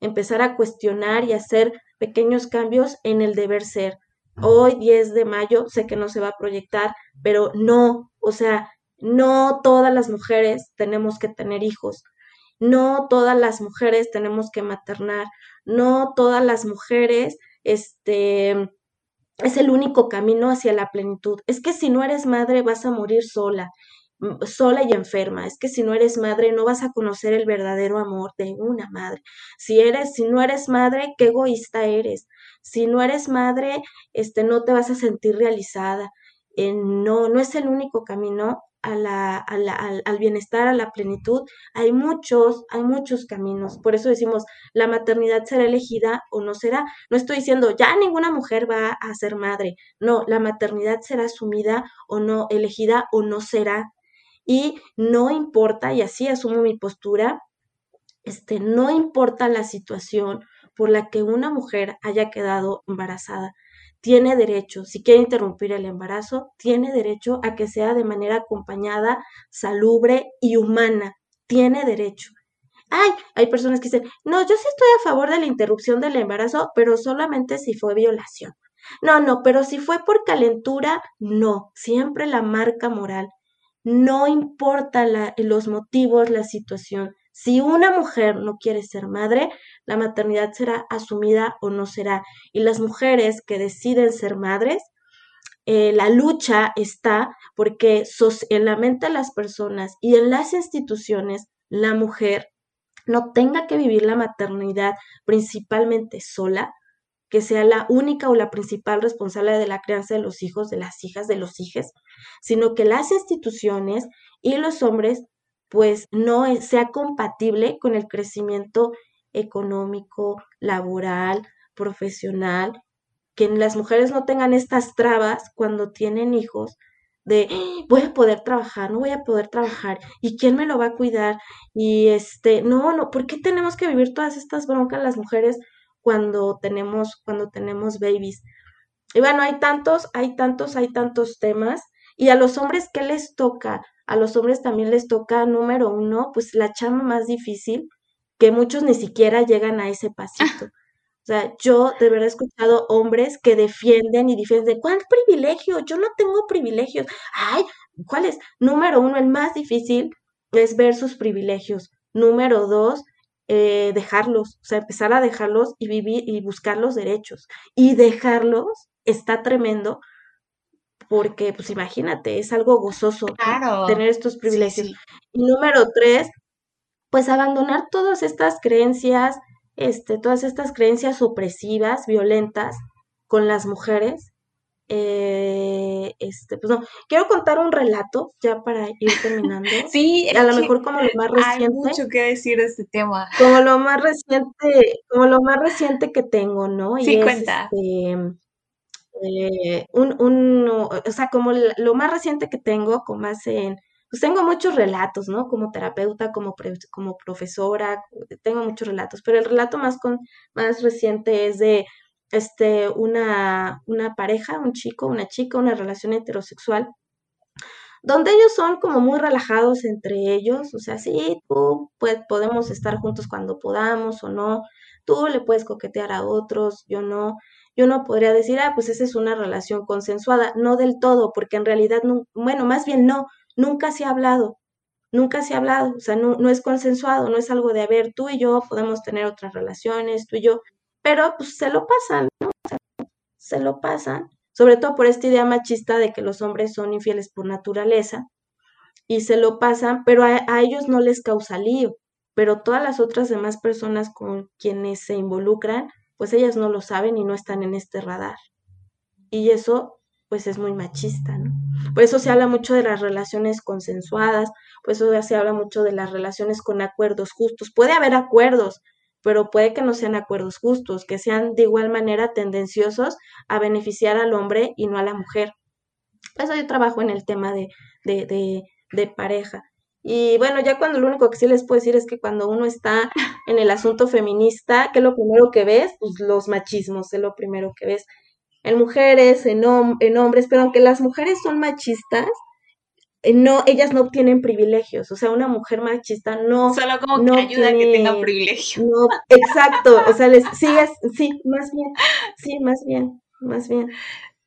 Speaker 2: empezar a cuestionar y hacer pequeños cambios en el deber ser, hoy 10 de mayo, sé que no se va a proyectar, pero no, o sea, no todas las mujeres tenemos que tener hijos, no todas las mujeres tenemos que maternar, no todas las mujeres, este, es el único camino hacia la plenitud. Es que si no eres madre vas a morir sola, sola y enferma. Es que si no eres madre no vas a conocer el verdadero amor de una madre. Si eres, si no eres madre, qué egoísta eres. Si no eres madre, este, no te vas a sentir realizada. No, no es el único camino al, bienestar, a la plenitud, hay muchos, hay muchos caminos. Por eso decimos, la maternidad será elegida o no será. No estoy diciendo, ya ninguna mujer va a ser madre. No, la maternidad será asumida o no, elegida o no será. Y no importa, y así asumo mi postura, este, no importa la situación por la que una mujer haya quedado embarazada tiene derecho, si quiere interrumpir el embarazo, tiene derecho a que sea de manera acompañada, salubre y humana. Tiene derecho. Ay, hay personas que dicen, no, yo sí estoy a favor de la interrupción del embarazo, pero solamente si fue violación. No, no, pero si fue por calentura, no, siempre la marca moral. No importa los motivos, la situación. Si una mujer no quiere ser madre, la maternidad será asumida o no será. Y las mujeres que deciden ser madres, eh, la lucha está porque en la mente de las personas y en las instituciones, la mujer no tenga que vivir la maternidad principalmente sola, que sea la única o la principal responsable de la crianza de los hijos, de las hijas, de los hijos, sino que las instituciones y los hombres pues no sea compatible con el crecimiento económico, laboral, profesional, que las mujeres no tengan estas trabas cuando tienen hijos de voy a poder trabajar, no voy a poder trabajar, y quién me lo va a cuidar, y este, no, no, ¿por qué tenemos que vivir todas estas broncas las mujeres cuando tenemos, cuando tenemos babies? Y bueno, hay tantos, hay tantos, hay tantos temas, y a los hombres, ¿qué les toca? A los hombres también les toca, número uno, pues la chama más difícil, que muchos ni siquiera llegan a ese pasito. O sea, yo de verdad he escuchado hombres que defienden y defienden, ¿cuál privilegio? Yo no tengo privilegios. Ay, ¿cuál es? Número uno, el más difícil es ver sus privilegios. Número dos, eh, dejarlos, o sea, empezar a dejarlos y vivir y buscar los derechos. Y dejarlos está tremendo porque, pues imagínate, es algo gozoso tener estos privilegios. Y número tres, pues abandonar todas estas creencias, este, todas estas creencias opresivas, violentas con las mujeres. Eh, este, pues no, quiero contar un relato ya para ir terminando.
Speaker 1: sí,
Speaker 2: a lo mejor como lo más reciente. Hay
Speaker 1: mucho que decir de este tema.
Speaker 2: Como lo más reciente, como lo más reciente que tengo, ¿no?
Speaker 1: Y sí, cuenta.
Speaker 2: Este, eh, un, un, o sea, como lo más reciente que tengo, como hace en pues tengo muchos relatos, ¿no? Como terapeuta, como, como profesora, tengo muchos relatos, pero el relato más, con, más reciente es de este, una, una pareja, un chico, una chica, una relación heterosexual, donde ellos son como muy relajados entre ellos, o sea, sí, tú pues, podemos estar juntos cuando podamos o no, tú le puedes coquetear a otros, yo no, yo no podría decir, ah, pues esa es una relación consensuada, no del todo, porque en realidad, no, bueno, más bien no, nunca se ha hablado, nunca se ha hablado, o sea, no, es consensuado, no es algo de, a ver, tú y yo podemos tener otras relaciones, tú y yo, pero pues se lo pasan, ¿no? se lo pasan, sobre todo por esta idea machista de que los hombres son infieles por naturaleza, y se lo pasan, pero a, a ellos no les causa lío, pero todas las otras demás personas con quienes se involucran, pues ellas no lo saben y no están en este radar. Y eso pues es muy machista, ¿no? Por eso se habla mucho de las relaciones consensuadas, por eso se habla mucho de las relaciones con acuerdos justos. Puede haber acuerdos, pero puede que no sean acuerdos justos, que sean de igual manera tendenciosos a beneficiar al hombre y no a la mujer. Por eso yo trabajo en el tema de, de, de, de pareja. Y bueno, ya cuando lo único que sí les puedo decir es que cuando uno está en el asunto feminista, ¿qué es lo primero que ves? Pues los machismos, es lo primero que ves en mujeres, en, en hombres, pero aunque las mujeres son machistas, eh, no, ellas no obtienen privilegios, o sea, una mujer machista no...
Speaker 1: Solo como no que ayuda a que tenga privilegios.
Speaker 2: No, exacto, o sea, les, sí, sí, más bien, sí, más bien, más bien.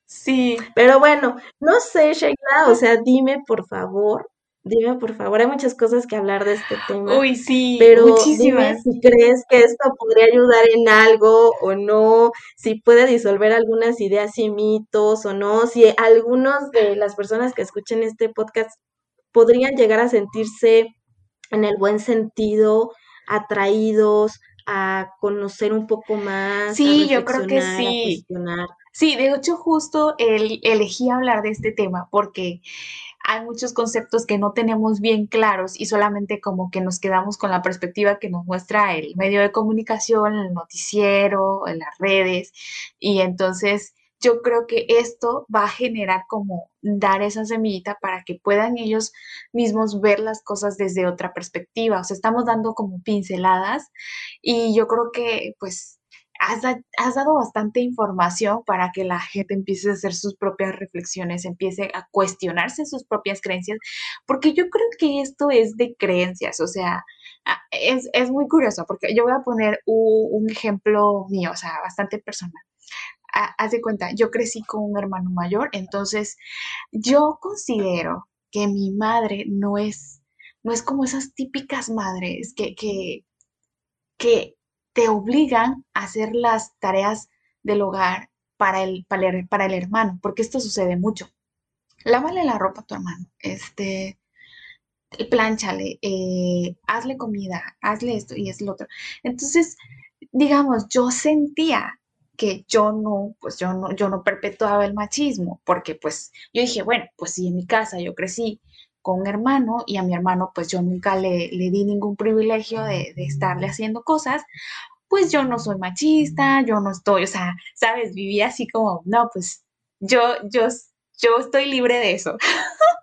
Speaker 1: Sí.
Speaker 2: Pero bueno, no sé, Sheila, o sea, dime por favor, Dime, por favor, hay muchas cosas que hablar de este tema.
Speaker 1: Uy, sí,
Speaker 2: pero
Speaker 1: muchísimas.
Speaker 2: Dime si crees que esto podría ayudar en algo o no, si puede disolver algunas ideas y mitos o no, si algunos de las personas que escuchen este podcast podrían llegar a sentirse en el buen sentido, atraídos a conocer un poco más.
Speaker 1: Sí, yo creo que sí. Sí, de hecho justo el, elegí hablar de este tema porque hay muchos conceptos que no tenemos bien claros y solamente como que nos quedamos con la perspectiva que nos muestra el medio de comunicación, el noticiero, las redes. Y entonces yo creo que esto va a generar como dar esa semillita para que puedan ellos mismos ver las cosas desde otra perspectiva. O sea, estamos dando como pinceladas y yo creo que pues has, dado bastante información para que la gente empiece a hacer sus propias reflexiones, empiece a cuestionarse sus propias creencias, porque yo creo que esto es de creencias, o sea, ah, es, muy curioso, porque yo voy a poner un, ejemplo mío, o sea, bastante personal. Ah, haz de cuenta, yo crecí con un hermano mayor, entonces yo considero que mi madre no es, no es como esas típicas madres que, que, que te obligan a hacer las tareas del hogar para el, para el, hermano, porque esto sucede mucho. Lávale la ropa a tu hermano, este, plánchale, eh, hazle comida, hazle esto y es lo otro. Entonces, digamos, yo sentía que yo no, pues yo no, yo no perpetuaba el machismo, porque pues yo dije, bueno, pues si en mi casa yo crecí con un hermano y a mi hermano pues yo nunca le, di ningún privilegio de, de, estarle haciendo cosas, pues yo no soy machista, yo no estoy, o sea, sabes, vivía así como, no, pues yo, yo, yo estoy libre de eso.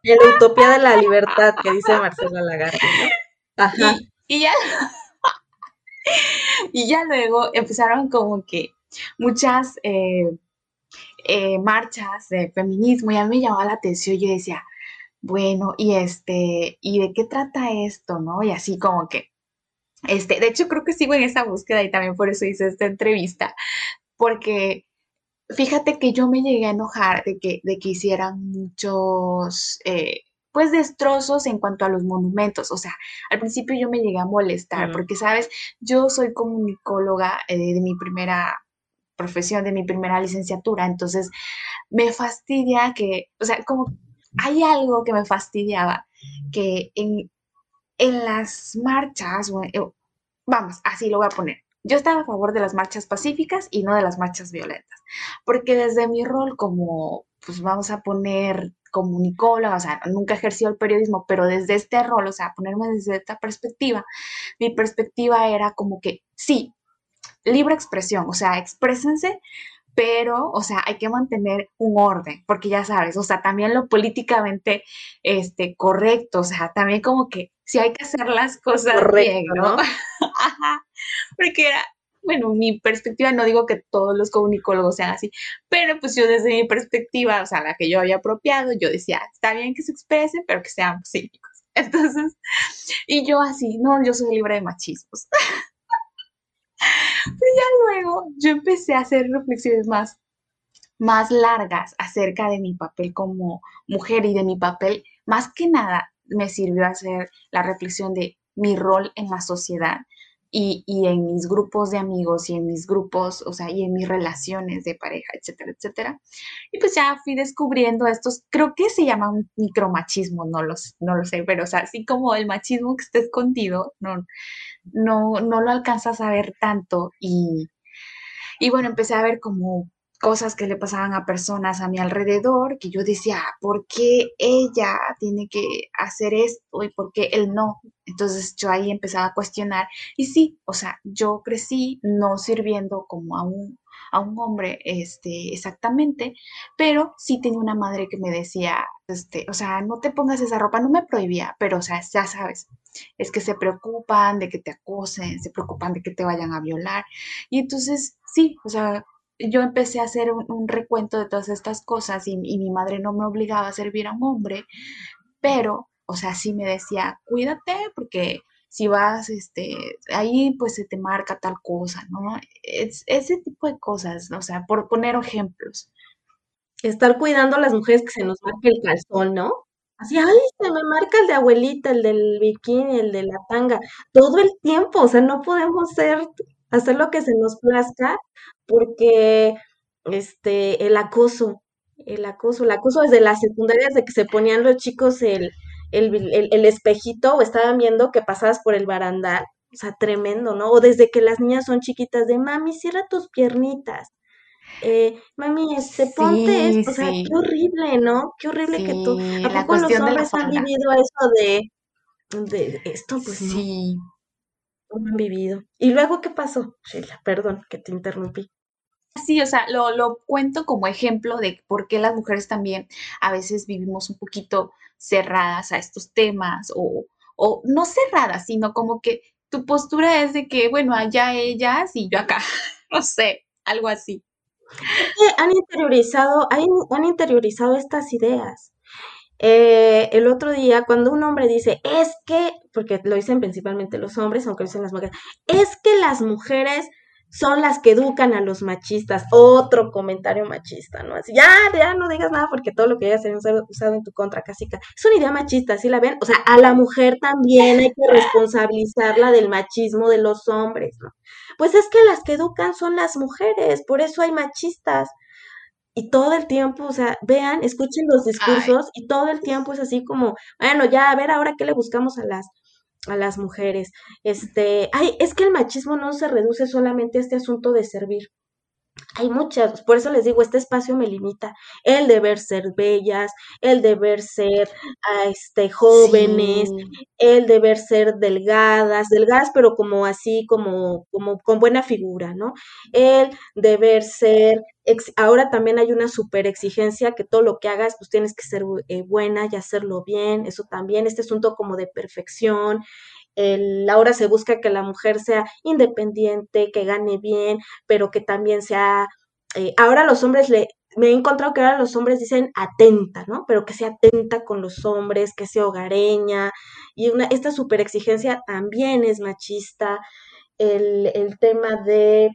Speaker 2: En la utopía de la libertad que dice Marcela Lagarde,
Speaker 1: Ajá. Y, ya, y ya luego empezaron como que muchas eh, eh, marchas de feminismo y a mí me llamaba la atención, yo decía, bueno, y este, ¿y de qué trata esto, no? Y así como que, este, de hecho creo que sigo en esa búsqueda y también por eso hice esta entrevista, porque fíjate que yo me llegué a enojar de que, de que hicieran muchos, eh, pues, destrozos en cuanto a los monumentos. O sea, al principio yo me llegué a molestar, porque, sabes, yo soy comunicóloga eh, de mi primera profesión, de mi primera licenciatura, entonces me fastidia que, o sea, como hay algo que me fastidiaba, que en, en las marchas, eh, vamos, así lo voy a poner. Yo estaba a favor de las marchas pacíficas y no de las marchas violentas, porque desde mi rol como, pues vamos a poner comunicóloga, o sea, nunca ejerció el periodismo, pero desde este rol, o sea, ponerme desde esta perspectiva, mi perspectiva era como que sí, libre expresión, o sea, exprésense, pero, o sea, hay que mantener un orden, porque ya sabes, o sea, también lo políticamente este, correcto, o sea, también como que si hay que hacer las cosas bien, ¿no? Ajá, porque era, bueno, mi perspectiva, no digo que todos los comunicólogos sean así, pero pues yo desde mi perspectiva, o sea, la que yo había apropiado, yo decía, está bien que se expresen, pero que sean pacíficos. Entonces, y yo así, no, yo soy libre de machismos. Pero ya luego yo empecé a hacer reflexiones más, más largas acerca de mi papel como mujer y de mi papel, más que nada me sirvió hacer la reflexión de mi rol en la sociedad y, en mis grupos de amigos y en mis grupos, o sea, y en mis relaciones de pareja, etcétera, etcétera. Y pues ya fui descubriendo estos, creo que se llama un micromachismo, no, los, no lo sé, pero o sea, así como el machismo que está escondido, no, no, no lo alcanzas a ver tanto y, y bueno, empecé a ver como cosas que le pasaban a personas a mi alrededor, que yo decía, ¿por qué ella tiene que hacer esto y por qué él no? Entonces yo ahí empezaba a cuestionar y sí, o sea, yo crecí no sirviendo como a un, a un hombre este, exactamente, pero sí tenía una madre que me decía, este, o sea, no te pongas esa ropa, no me prohibía, pero o sea, ya sabes, es que se preocupan de que te acosen, se preocupan de que te vayan a violar. Y entonces, sí, o sea, yo empecé a hacer un, recuento de todas estas cosas y, mi madre no me obligaba a servir a un hombre, pero, o sea, sí me decía, cuídate porque si vas, este, ahí pues se te marca tal cosa, ¿no? Es, ese tipo de cosas, o sea, por poner ejemplos.
Speaker 2: Estar cuidando a las mujeres que se nos marque el calzón, ¿no? Así, ay, se me marca el de abuelita, el del bikini, el de la tanga, todo el tiempo, o sea, no podemos ser, hacer lo que se nos plazca porque este, el acoso, el acoso, el acoso desde las secundarias de que se ponían los chicos el, el, espejito o estaban viendo que pasabas por el barandal, o sea, tremendo, ¿no? O desde que las niñas son chiquitas de mami, cierra tus piernitas. eh, mami, este, ponte esto, o sea, qué horrible, ¿no? Qué horrible que tú, ¿a poco los hombres han vivido eso de, de esto? Pues sí. no, han vivido. ¿Y luego qué pasó, Sheila? Perdón que te interrumpí.
Speaker 1: Sí, o sea, lo, lo cuento como ejemplo de por qué las mujeres también a veces vivimos un poquito cerradas a estos temas o, o no cerradas, sino como que tu postura es de que, bueno, allá ellas y yo acá, no sé, algo así.
Speaker 2: Han interiorizado, han interiorizado estas ideas. Eh, el otro día, cuando un hombre dice, es que, porque lo dicen principalmente los hombres, aunque lo dicen las mujeres, es que las mujeres son las que educan a los machistas. Otro comentario machista, ¿no? Así, ya, ya no digas nada porque todo lo que ya se ha usado en tu contra, casi. Es una idea machista, ¿sí la ven? O sea, a la mujer también hay que responsabilizarla del machismo de los hombres, ¿no? Pues es que las que educan son las mujeres, por eso hay machistas. Y todo el tiempo, o sea, vean, escuchen los discursos y todo el tiempo es así como, bueno, ya, a ver ahora qué le buscamos a las a las mujeres. Este, ay, es que el machismo no se reduce solamente a este asunto de servir. Hay muchas, por eso les digo, este espacio me limita. El deber ser bellas, el deber ser a este, jóvenes, el deber ser delgadas, delgadas, pero como así, como, como con buena figura, ¿no? El deber ser ahora también hay una super exigencia que todo lo que hagas, pues tienes que ser eh, buena y hacerlo bien, eso también, este asunto como de perfección. El, ahora se busca que la mujer sea independiente, que gane bien, pero que también sea, eh, ahora los hombres le, me he encontrado que ahora los hombres dicen atenta, ¿no? Pero que sea atenta con los hombres, que sea hogareña, y una, esta super exigencia también es machista. El, el tema de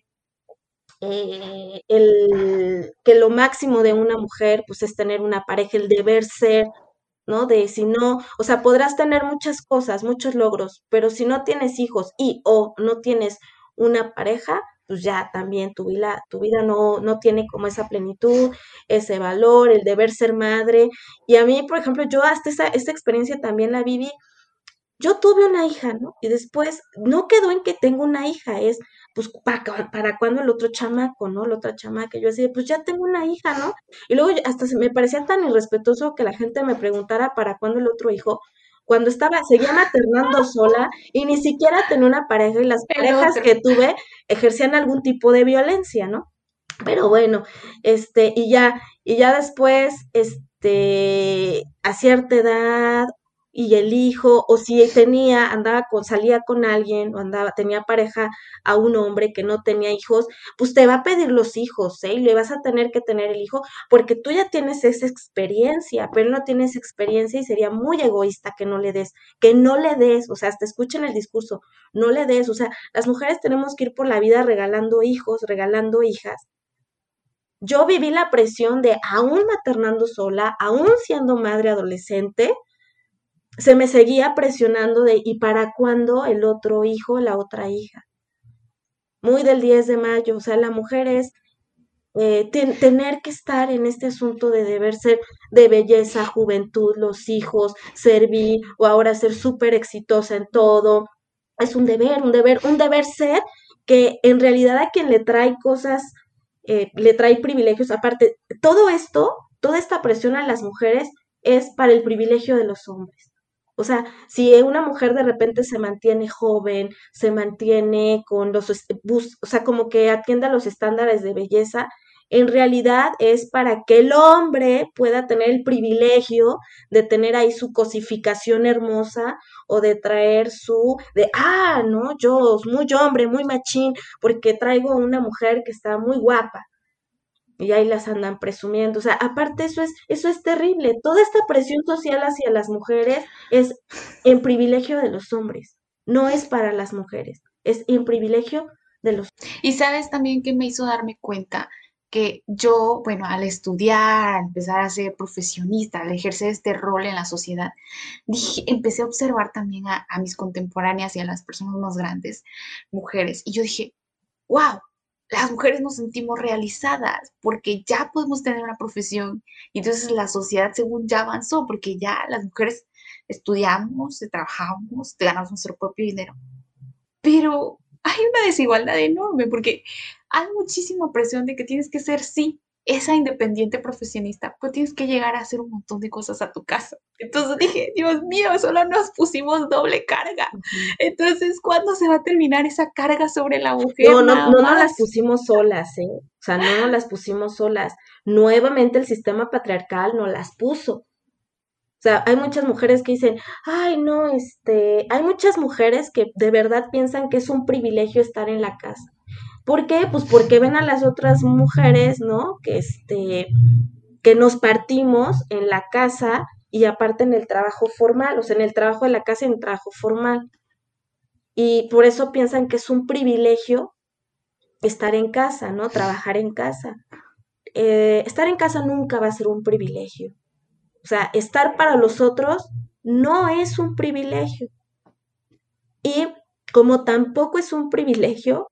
Speaker 2: eh, el, que lo máximo de una mujer pues es tener una pareja, el deber ser, ¿no? De si no, o sea, podrás tener muchas cosas, muchos logros, pero si no tienes hijos y o no tienes una pareja, pues ya también tu vida, tu vida no, no tiene como esa plenitud, ese valor, el deber ser madre. Y a mí, por ejemplo, yo hasta esa, esta experiencia también la viví. Yo tuve una hija, ¿no? Y después no quedó en que tengo una hija, es pues, ¿para, para cuándo el otro chamaco, no? La otra chamaca. Yo decía, pues ya tengo una hija, ¿no? Y luego hasta se me parecía tan irrespetuoso que la gente me preguntara para cuándo el otro hijo, cuando estaba, seguía maternando sola y ni siquiera tenía una pareja y las parejas que tuve ejercían algún tipo de violencia, ¿no? Pero bueno, este, y ya, y ya después, este, a cierta edad, y el hijo, o si tenía, andaba con, salía con alguien, o andaba, tenía pareja a un hombre que no tenía hijos, pues te va a pedir los hijos, ¿eh? Y le vas a tener que tener el hijo, porque tú ya tienes esa experiencia, pero no tiene esa experiencia y sería muy egoísta que no le des, que no le des, o sea, hasta escuchen el discurso, no le des, o sea, las mujeres tenemos que ir por la vida regalando hijos, regalando hijas. Yo viví la presión de aún maternando sola, aún siendo madre adolescente, se me seguía presionando de ¿y para cuándo el otro hijo, la otra hija? Muy del 10 de mayo, o sea, la mujer es eh, tener que estar en este asunto de deber ser de belleza, juventud, los hijos, servir o ahora ser súper exitosa en todo. Es un deber, un deber, un deber ser que en realidad a quien le trae cosas, eh, le trae privilegios. Aparte, todo esto, toda esta presión a las mujeres es para el privilegio de los hombres. O sea, si una mujer de repente se mantiene joven, se mantiene con los, o sea, como que atienda los estándares de belleza, en realidad es para que el hombre pueda tener el privilegio de tener ahí su cosificación hermosa o de traer su, de, ah, no, yo, muy hombre, muy machín, porque traigo una mujer que está muy guapa y ahí las andan presumiendo. O sea, aparte eso es, eso es terrible. Toda esta presión social hacia las mujeres es en privilegio de los hombres, no es para las mujeres, es en privilegio de los
Speaker 1: Y sabes también que me hizo darme cuenta que yo, bueno, al estudiar, al empezar a ser profesionista, al ejercer este rol en la sociedad, dije, empecé a observar también a mis contemporáneas y a las personas más grandes, mujeres, y yo dije, wow, las mujeres nos sentimos realizadas porque ya podemos tener una profesión y entonces la sociedad según ya avanzó porque ya las mujeres estudiamos, trabajamos, ganamos nuestro propio dinero. Pero hay una desigualdad enorme porque hay muchísima presión de que tienes que ser sí esa independiente profesionista, pues tienes que llegar a hacer un montón de cosas a tu casa. Entonces dije, Dios mío, solo nos pusimos doble carga. Entonces, ¿cuándo se va a terminar esa carga sobre la mujer?
Speaker 2: No, no, no, no las pusimos solas, ¿eh? O sea, no nos las pusimos solas. Nuevamente el sistema patriarcal no las puso. O sea, hay muchas mujeres que dicen, ay, no, este, hay muchas mujeres que de verdad piensan que es un privilegio estar en la casa. ¿Por qué? Pues porque ven a las otras mujeres, ¿no? Que este, que nos partimos en la casa y aparte en el trabajo formal, o sea, en el trabajo de la casa y en el trabajo formal. Y por eso piensan que es un privilegio estar en casa, ¿no? Trabajar en casa. Eh, estar en casa nunca va a ser un privilegio. O sea, estar para los otros no es un privilegio. Y como tampoco es un privilegio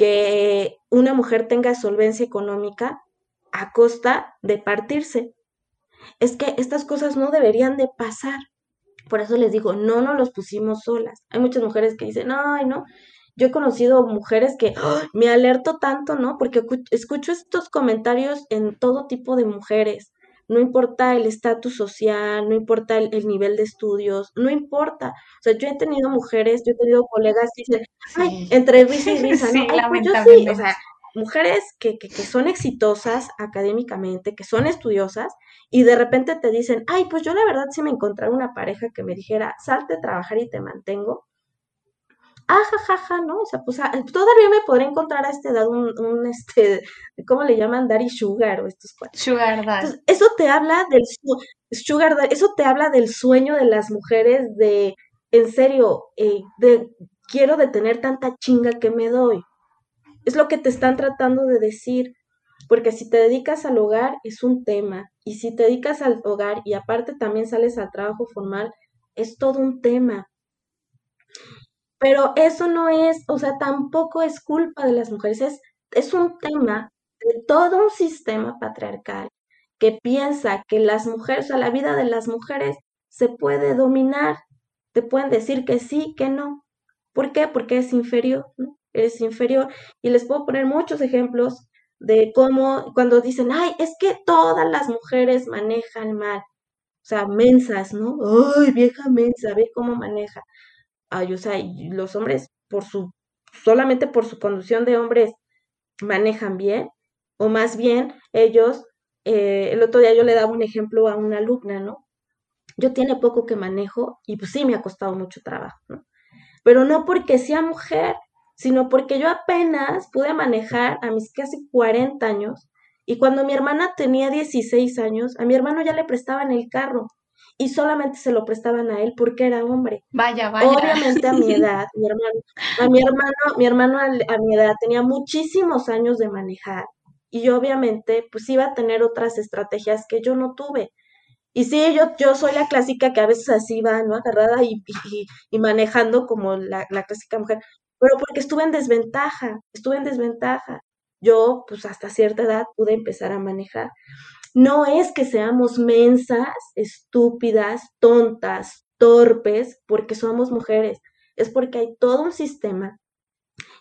Speaker 2: que una mujer tenga solvencia económica a costa de partirse. Es que estas cosas no deberían de pasar. Por eso les digo, no nos los pusimos solas. Hay muchas mujeres que dicen, ay, no. Yo he conocido mujeres que ¡ah! me alerto tanto, ¿no? Porque escucho estos comentarios en todo tipo de mujeres no importa el estatus social, no importa el, nivel de estudios, no importa. O sea, yo he tenido mujeres, yo he tenido colegas que dicen, ay, entre risa y risa, ¿no? Ay, pues yo sí, o sea, mujeres que, que, que, son exitosas académicamente, que son estudiosas, y de repente te dicen, ay, pues yo la verdad si me encontrara una pareja que me dijera, salte a trabajar y te mantengo, ah, ¿no? O sea, pues ah, todavía me podré encontrar a esta edad un, un, este, ¿cómo le llaman? Daddy Sugar o estos cuatro.
Speaker 1: Sugar Daddy.
Speaker 2: eso te habla del, Sugar eso te habla del sueño de las mujeres de, en serio, eh, de, quiero detener tanta chinga que me doy. Es lo que te están tratando de decir. Porque si te dedicas al hogar es un tema. Y si te dedicas al hogar y aparte también sales al trabajo formal, es todo un tema. Pero eso no es, o sea, tampoco es culpa de las mujeres, es, es un tema de todo un sistema patriarcal que piensa que las mujeres, o sea, la vida de las mujeres se puede dominar. Te pueden decir que sí, que no. ¿Por qué? Porque es inferior, ¿no? Es inferior. Y les puedo poner muchos ejemplos de cómo cuando dicen, ay, es que todas las mujeres manejan mal. O sea, mensas, ¿no? Ay, vieja mensa, ve cómo maneja o sea, los hombres por su, solamente por su conducción de hombres manejan bien, o más bien ellos, eh, el otro día yo le daba un ejemplo a una alumna, ¿no? Yo tiene poco que manejo y pues sí me ha costado mucho trabajo, ¿no? Pero no porque sea mujer, sino porque yo apenas pude manejar a mis casi 40 años y cuando mi hermana tenía 16 años, a mi hermano ya le prestaban el carro y solamente se lo prestaban a él porque era hombre.
Speaker 1: Vaya, vaya.
Speaker 2: Obviamente a mi edad, mi hermano, a mi hermano, mi hermano a, mi edad tenía muchísimos años de manejar y yo obviamente pues iba a tener otras estrategias que yo no tuve. Y sí, yo, yo soy la clásica que a veces así va, ¿no? Agarrada y, y, manejando como la, la clásica mujer, pero porque estuve en desventaja, estuve en desventaja. Yo, pues hasta cierta edad pude empezar a manejar. No es que seamos mensas, estúpidas, tontas, torpes, porque somos mujeres, es porque hay todo un sistema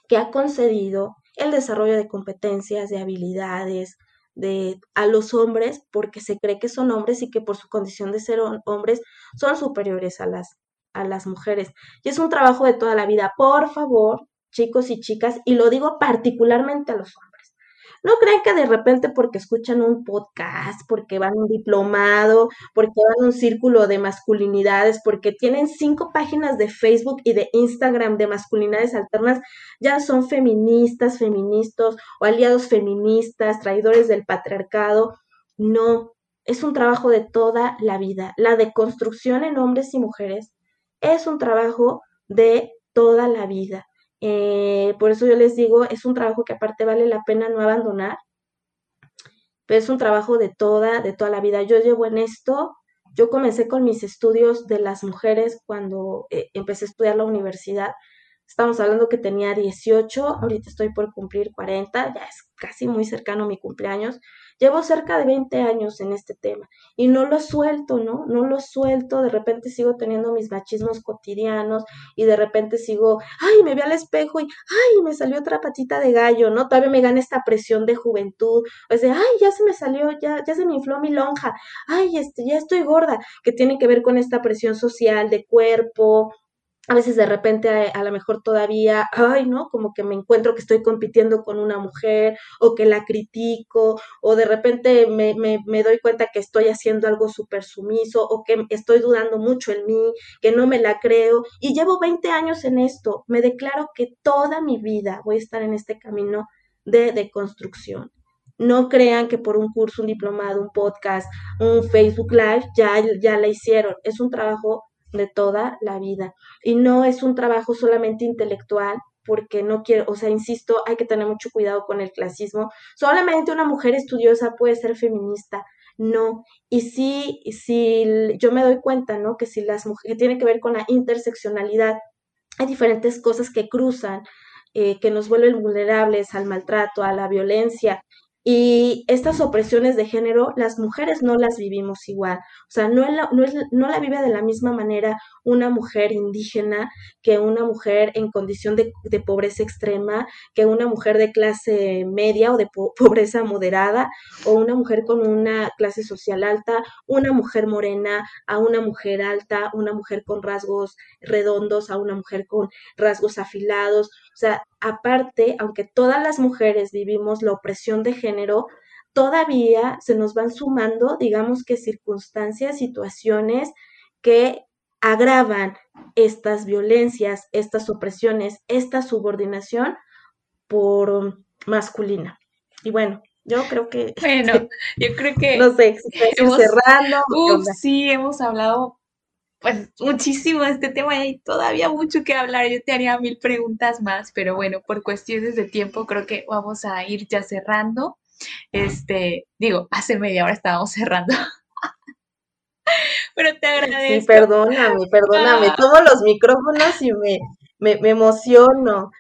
Speaker 2: que ha concedido el desarrollo de competencias, de habilidades, de a los hombres porque se cree que son hombres y que por su condición de ser hombres son superiores a las a las mujeres. Y es un trabajo de toda la vida. Por favor, chicos y chicas, y lo digo particularmente a los hombres no crean que de repente porque escuchan un podcast, porque van un diplomado, porque van un círculo de masculinidades, porque tienen cinco páginas de Facebook y de Instagram de masculinidades alternas, ya son feministas, feministas o aliados feministas, traidores del patriarcado. No, es un trabajo de toda la vida. La deconstrucción en hombres y mujeres es un trabajo de toda la vida. Eh, por eso yo les digo, es un trabajo que aparte vale la pena no abandonar, pero es un trabajo de toda, de toda la vida. Yo llevo en esto, yo comencé con mis estudios de las mujeres cuando eh, empecé a estudiar la universidad. estamos hablando que tenía 18, ahorita estoy por cumplir 40, ya es casi muy cercano mi cumpleaños. Llevo cerca de 20 años en este tema y no lo suelto, ¿no? No lo suelto, de repente sigo teniendo mis machismos cotidianos y de repente sigo, ay, me vi al espejo y, ay, me salió otra patita de gallo, ¿no? Todavía me gana esta presión de juventud, o sea, ay, ya se me salió, ya, ya se me infló mi lonja, ay, este, ya estoy gorda, que tiene que ver con esta presión social de cuerpo, a veces de repente a, lo mejor todavía, ay, ¿no? Como que me encuentro que estoy compitiendo con una mujer o que la critico o de repente me, me, me doy cuenta que estoy haciendo algo súper sumiso o que estoy dudando mucho en mí, que no me la creo y llevo 20 años en esto. Me declaro que toda mi vida voy a estar en este camino de deconstrucción. No crean que por un curso, un diplomado, un podcast, un Facebook Live ya, ya la hicieron. Es un trabajo de toda la vida. Y no es un trabajo solamente intelectual, porque no quiero, o sea, insisto, hay que tener mucho cuidado con el clasismo. Solamente una mujer estudiosa puede ser feminista. No, y sí, si yo me doy cuenta, ¿no? Que si las mujeres, tiene que ver con la interseccionalidad, hay diferentes cosas que cruzan, eh, que nos vuelven vulnerables al maltrato, a la violencia, y estas opresiones de género, las mujeres no las vivimos igual. O sea, no, la, no, es, no la vive de la misma manera una mujer indígena que una mujer en condición de, de pobreza extrema, que una mujer de clase media o de pobreza moderada, o una mujer con una clase social alta, una mujer morena, a una mujer alta, una mujer con rasgos redondos, a una mujer con rasgos afilados. O sea, aparte, aunque todas las mujeres vivimos la opresión de género, todavía se nos van sumando, digamos que circunstancias, situaciones que agravan estas violencias, estas opresiones, esta subordinación por masculina. Y bueno, yo creo que...
Speaker 1: Bueno, yo creo que...
Speaker 2: No sé, hemos, cerrando.
Speaker 1: Uf, sí, hemos hablado pues muchísimo este tema y hay todavía mucho que hablar. Yo te haría mil preguntas más, pero bueno, por cuestiones de tiempo creo que vamos a ir ya cerrando. Este, digo, hace media hora estábamos cerrando. pero te agradezco.
Speaker 2: Sí, perdóname, perdóname. Ah. Todos los micrófonos y me, me, me emociono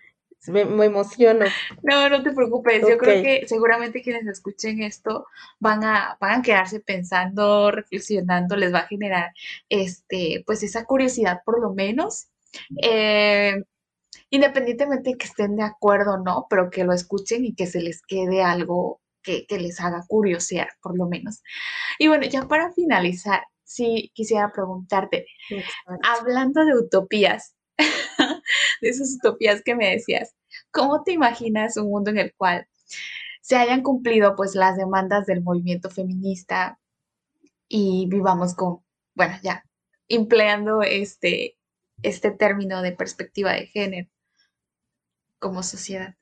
Speaker 2: me, emociono.
Speaker 1: No, no te preocupes. Yo creo que seguramente quienes escuchen esto van a, van a quedarse pensando, reflexionando, les va a generar este, pues esa curiosidad por lo menos. Eh, independientemente de que estén de acuerdo o no, pero que lo escuchen y que se les quede algo que, que les haga curiosear, por lo menos. Y bueno, ya para finalizar, sí quisiera preguntarte, hablando de utopías, de esas utopías que me decías. ¿Cómo te imaginas un mundo en el cual se hayan cumplido pues las demandas del movimiento feminista y vivamos con, bueno, ya, empleando este, este término de perspectiva de género como sociedad?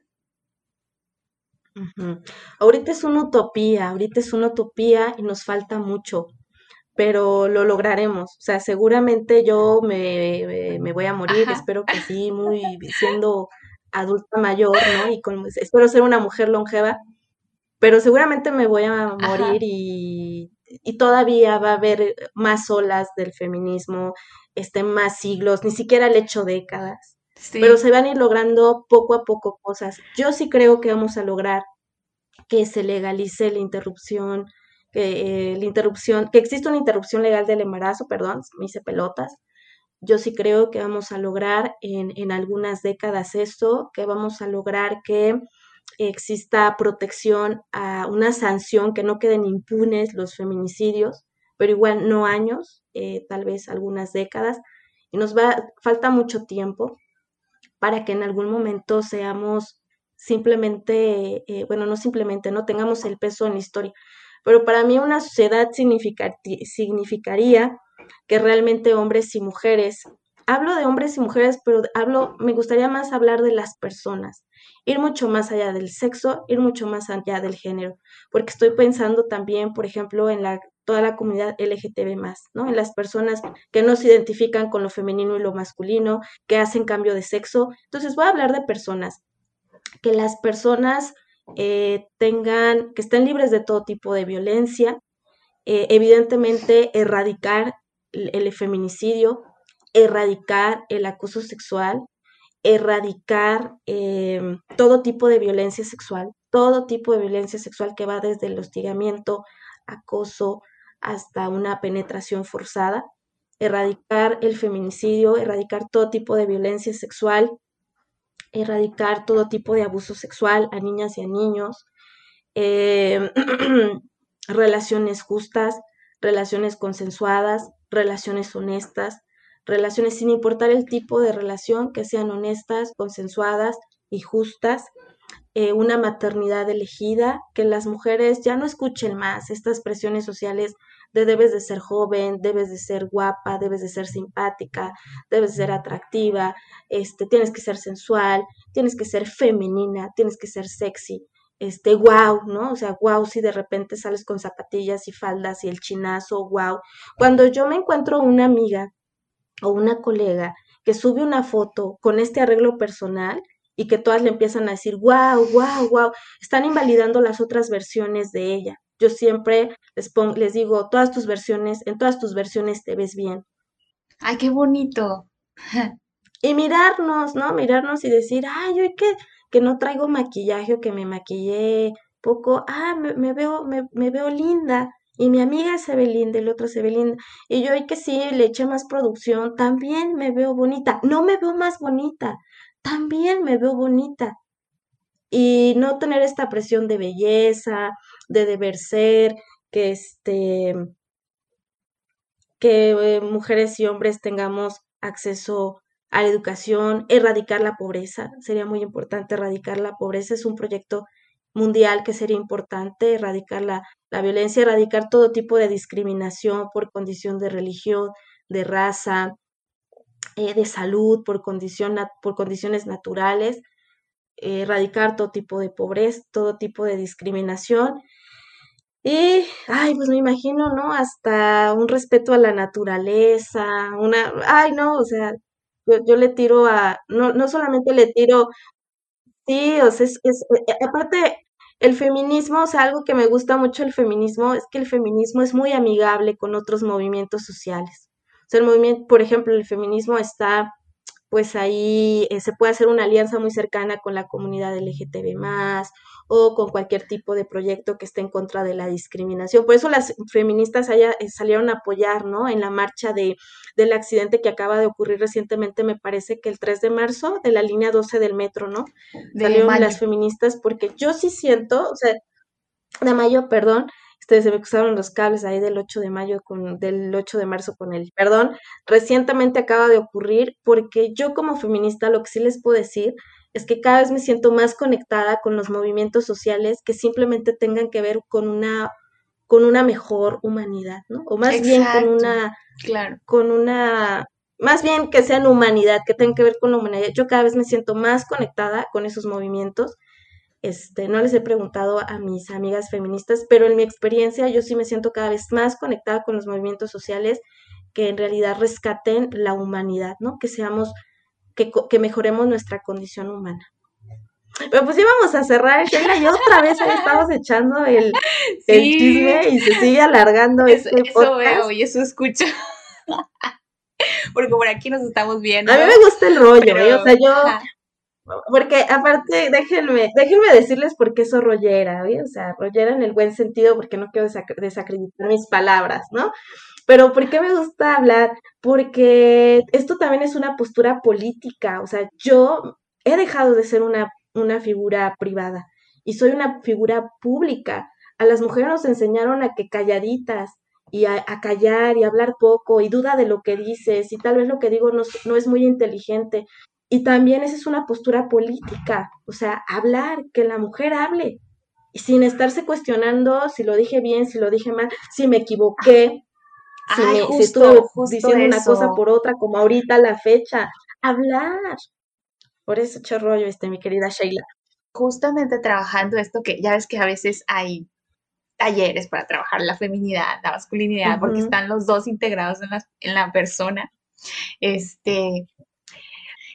Speaker 2: Ahorita es una utopía, ahorita es una utopía y nos falta mucho pero lo lograremos. O sea, seguramente yo me, me, voy a morir, espero que sí, muy siendo adulta mayor, ¿no? Y con, espero ser una mujer longeva, pero seguramente me voy a morir y, y, todavía va a haber más olas del feminismo, este, más siglos, ni siquiera le hecho décadas. Pero se van a ir logrando poco a poco cosas. Yo sí creo que vamos a lograr que se legalice la interrupción que eh, la interrupción, que existe una interrupción legal del embarazo, perdón, me hice pelotas. Yo sí creo que vamos a lograr en, en algunas décadas esto, que vamos a lograr que exista protección a una sanción, que no queden impunes los feminicidios, pero igual no años, eh, tal vez algunas décadas, y nos va, falta mucho tiempo para que en algún momento seamos simplemente, eh, bueno, no simplemente, no tengamos el peso en la historia, pero para mí una sociedad significaría que realmente hombres y mujeres, hablo de hombres y mujeres, pero hablo, me gustaría más hablar de las personas, ir mucho más allá del sexo, ir mucho más allá del género, porque estoy pensando también, por ejemplo, en la toda la comunidad LGTB ¿no? En las personas que no se identifican con lo femenino y lo masculino, que hacen cambio de sexo. Entonces voy a hablar de personas, que las personas eh, tengan, que estén libres de todo tipo de violencia, eh, evidentemente erradicar el, feminicidio, erradicar el acoso sexual, erradicar em, todo tipo de violencia sexual, todo tipo de violencia sexual que va desde el hostigamiento, acoso, hasta una penetración forzada, erradicar el feminicidio, erradicar todo tipo de violencia sexual, erradicar todo tipo de abuso sexual a niñas y a niños, em, relaciones justas, relaciones consensuadas, relaciones honestas, relaciones sin importar el tipo de relación, que sean honestas, consensuadas y justas, eh, una maternidad elegida, que las mujeres ya no escuchen más estas presiones sociales de debes de ser joven, debes de ser guapa, debes de ser simpática, debes de ser atractiva, este, tienes que ser sensual, tienes que ser femenina, tienes que ser sexy, este, wow, ¿no? O sea, wow, si de repente sales con zapatillas y faldas y el chinazo, wow. Cuando yo me encuentro una amiga o una colega que sube una foto con este arreglo personal y que todas le empiezan a decir, wow, wow, wow, están invalidando las otras versiones de ella. Yo siempre les, pongo, les digo, todas tus versiones, en todas tus versiones te ves bien.
Speaker 1: Ay, qué bonito.
Speaker 2: y mirarnos, ¿no? Mirarnos y decir, ay, hoy que, que no traigo maquillaje o que me maquillé poco, ah, me, veo, me, me, veo linda. Y mi amiga se ve linda, el otro se ve linda. Y yo hoy que sí le eché más producción, también me veo bonita. No me veo más bonita, también me veo bonita. Y no tener esta presión de belleza, de deber ser, que este que eh, mujeres y hombres tengamos acceso a la educación, erradicar la pobreza, sería muy importante erradicar la pobreza, es un proyecto mundial que sería importante, erradicar la, la violencia, erradicar todo tipo de discriminación por condición de religión, de raza, eh, de salud, por, condición, por condiciones naturales, erradicar todo tipo de pobreza, todo tipo de discriminación. Y, ay, pues me imagino, ¿no? Hasta un respeto a la naturaleza, una, ay, no, o sea, yo, le tiro a, no, no solamente le tiro, sí, o sea, es, es, eh, aparte, el feminismo, o sea, algo que me gusta mucho el feminismo es que el feminismo es muy amigable con otros movimientos sociales. O sea, el movimiento, por ejemplo, el feminismo está, pues ahí eh, se puede hacer una alianza muy cercana con la comunidad LGTB más o con cualquier tipo de proyecto que esté en contra de la discriminación. Por eso las feministas allá, eh, salieron a apoyar, ¿no? En la marcha de, del accidente que acaba de ocurrir recientemente, me parece que el 3 de marzo, de la línea 12 del metro, ¿no? salieron las feministas porque yo sí siento, o sea, de mayo, perdón, este, se me cruzaron los cables ahí del 8 de mayo con, del 8 de marzo con el perdón, recientemente acaba de ocurrir porque yo como feminista lo que sí les puedo decir es que cada vez me siento más conectada con los movimientos sociales que simplemente tengan que ver con una con una mejor humanidad, ¿no? O más bien con una
Speaker 1: claro.
Speaker 2: con una más bien que sean humanidad, que tengan que ver con la humanidad. Yo cada vez me siento más conectada con esos movimientos. Este, no les he preguntado a mis amigas feministas, pero en mi experiencia yo sí me siento cada vez más conectada con los movimientos sociales que en realidad rescaten la humanidad, ¿no? Que seamos que, mejoremos nuestra condición humana. Pero pues íbamos a cerrar, Sheila, y otra vez ahí estamos echando el, chisme y se sigue alargando
Speaker 1: eso, este Eso veo y eso escucho. porque por aquí nos estamos viendo.
Speaker 2: A mí me gusta el rollo, ¿eh? o sea, yo... Porque aparte, déjenme, déjenme decirles por qué soy rollera, ¿eh? o sea, rollera en el buen sentido, porque no quiero desacreditar mis palabras, ¿no? Pero ¿por qué me gusta hablar? Porque esto también es una postura política, o sea, yo he dejado de ser una, una figura privada y soy una figura pública. A las mujeres nos enseñaron a que calladitas y a, callar y hablar poco y duda de lo que dices y tal vez lo que digo no, no es muy inteligente. Y también esa es una postura política, o sea, hablar, que la mujer hable, sin estarse cuestionando si lo dije bien, si lo dije mal, si me equivoqué, si, me, estuve diciendo una cosa por otra, como ahorita la fecha, hablar. Por eso echo rollo, este, mi querida Sheila.
Speaker 1: Justamente trabajando esto que ya ves que a veces hay talleres para trabajar la feminidad, la masculinidad, porque están los dos integrados en la, en la persona. Este,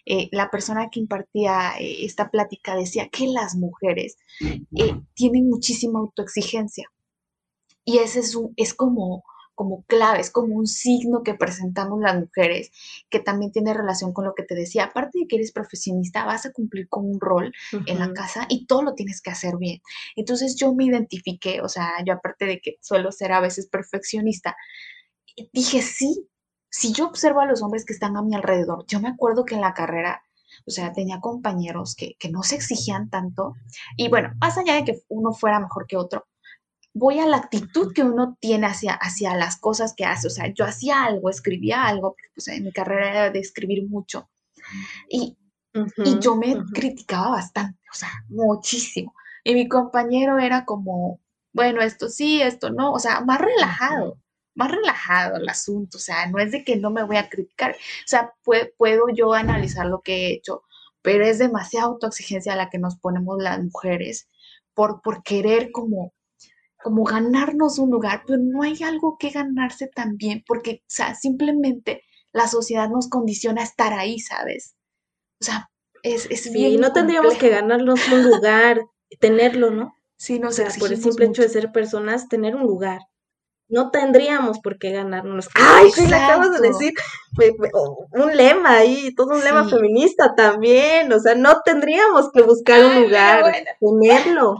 Speaker 1: eh, la persona que impartía eh, esta plática decía que las mujeres eh, tienen muchísima autoexigencia. Y ese es, un, es como como claves, como un signo que presentamos las mujeres, que también tiene relación con lo que te decía. Aparte de que eres profesionista, vas a cumplir con un rol en la casa y todo lo tienes que hacer bien. Entonces yo me identifiqué, o sea, yo aparte de que suelo ser a veces perfeccionista, dije, sí, si yo observo a los hombres que están a mi alrededor, yo me acuerdo que en la carrera o sea, tenía compañeros que, que, no se exigían tanto. Y bueno, más allá de que uno fuera mejor que otro, voy a la actitud que uno tiene hacia, hacia las cosas que hace. O sea, yo hacía algo, escribía algo, pues en mi carrera era de escribir mucho. Y, y yo me criticaba bastante, o sea, muchísimo. Y mi compañero era como, bueno, esto sí, esto no, o sea, más relajado, más relajado el asunto, o sea, no es de que no me voy a criticar, o sea, puedo yo analizar lo que he hecho, pero es demasiada autoexigencia la que nos ponemos las mujeres por, por querer como como ganarnos un lugar, pero no hay algo que ganarse también, porque, o sea, simplemente la sociedad nos condiciona a estar ahí, ¿sabes? O sea, es, es
Speaker 2: sí, no tendríamos que ganarnos un lugar, tenerlo, ¿no?
Speaker 1: Sí, nos
Speaker 2: o por el simple hecho de ser personas, tener un lugar. No tendríamos por qué ganarnos. ¡Ay, sí, le acabas de decir! Un lema ahí, todo un lema feminista también. O sea, no tendríamos que buscar un lugar, tenerlo.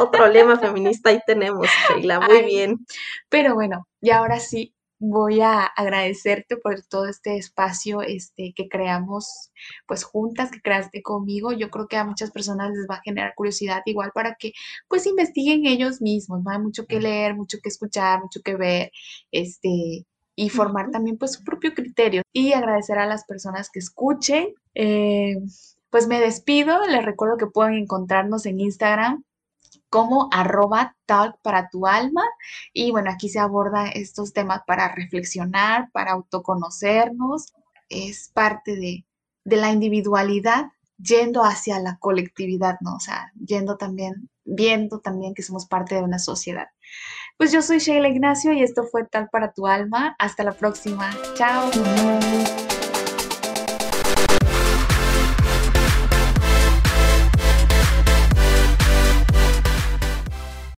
Speaker 2: Otro lema feminista ahí tenemos, Sheila, muy bien.
Speaker 1: Pero bueno, y ahora sí voy a agradecerte por todo este espacio este, que creamos pues juntas, que creaste conmigo. Yo creo que a muchas personas les va a generar curiosidad igual para que pues investiguen ellos mismos, ¿no? Hay mucho que leer, mucho que escuchar, mucho que ver, este, y formar también pues su propio criterio. Y agradecer a las personas que escuchen. Eh, pues me despido, les recuerdo que pueden encontrarnos en Instagram como arroba talk para tu alma. Y bueno, aquí se abordan estos temas para reflexionar, para autoconocernos. Es parte de, de la individualidad yendo hacia la colectividad, ¿no? O sea, yendo también, viendo también que somos parte de una sociedad. Pues yo soy Sheila Ignacio y esto fue Tal para tu alma. Hasta la próxima. Chao.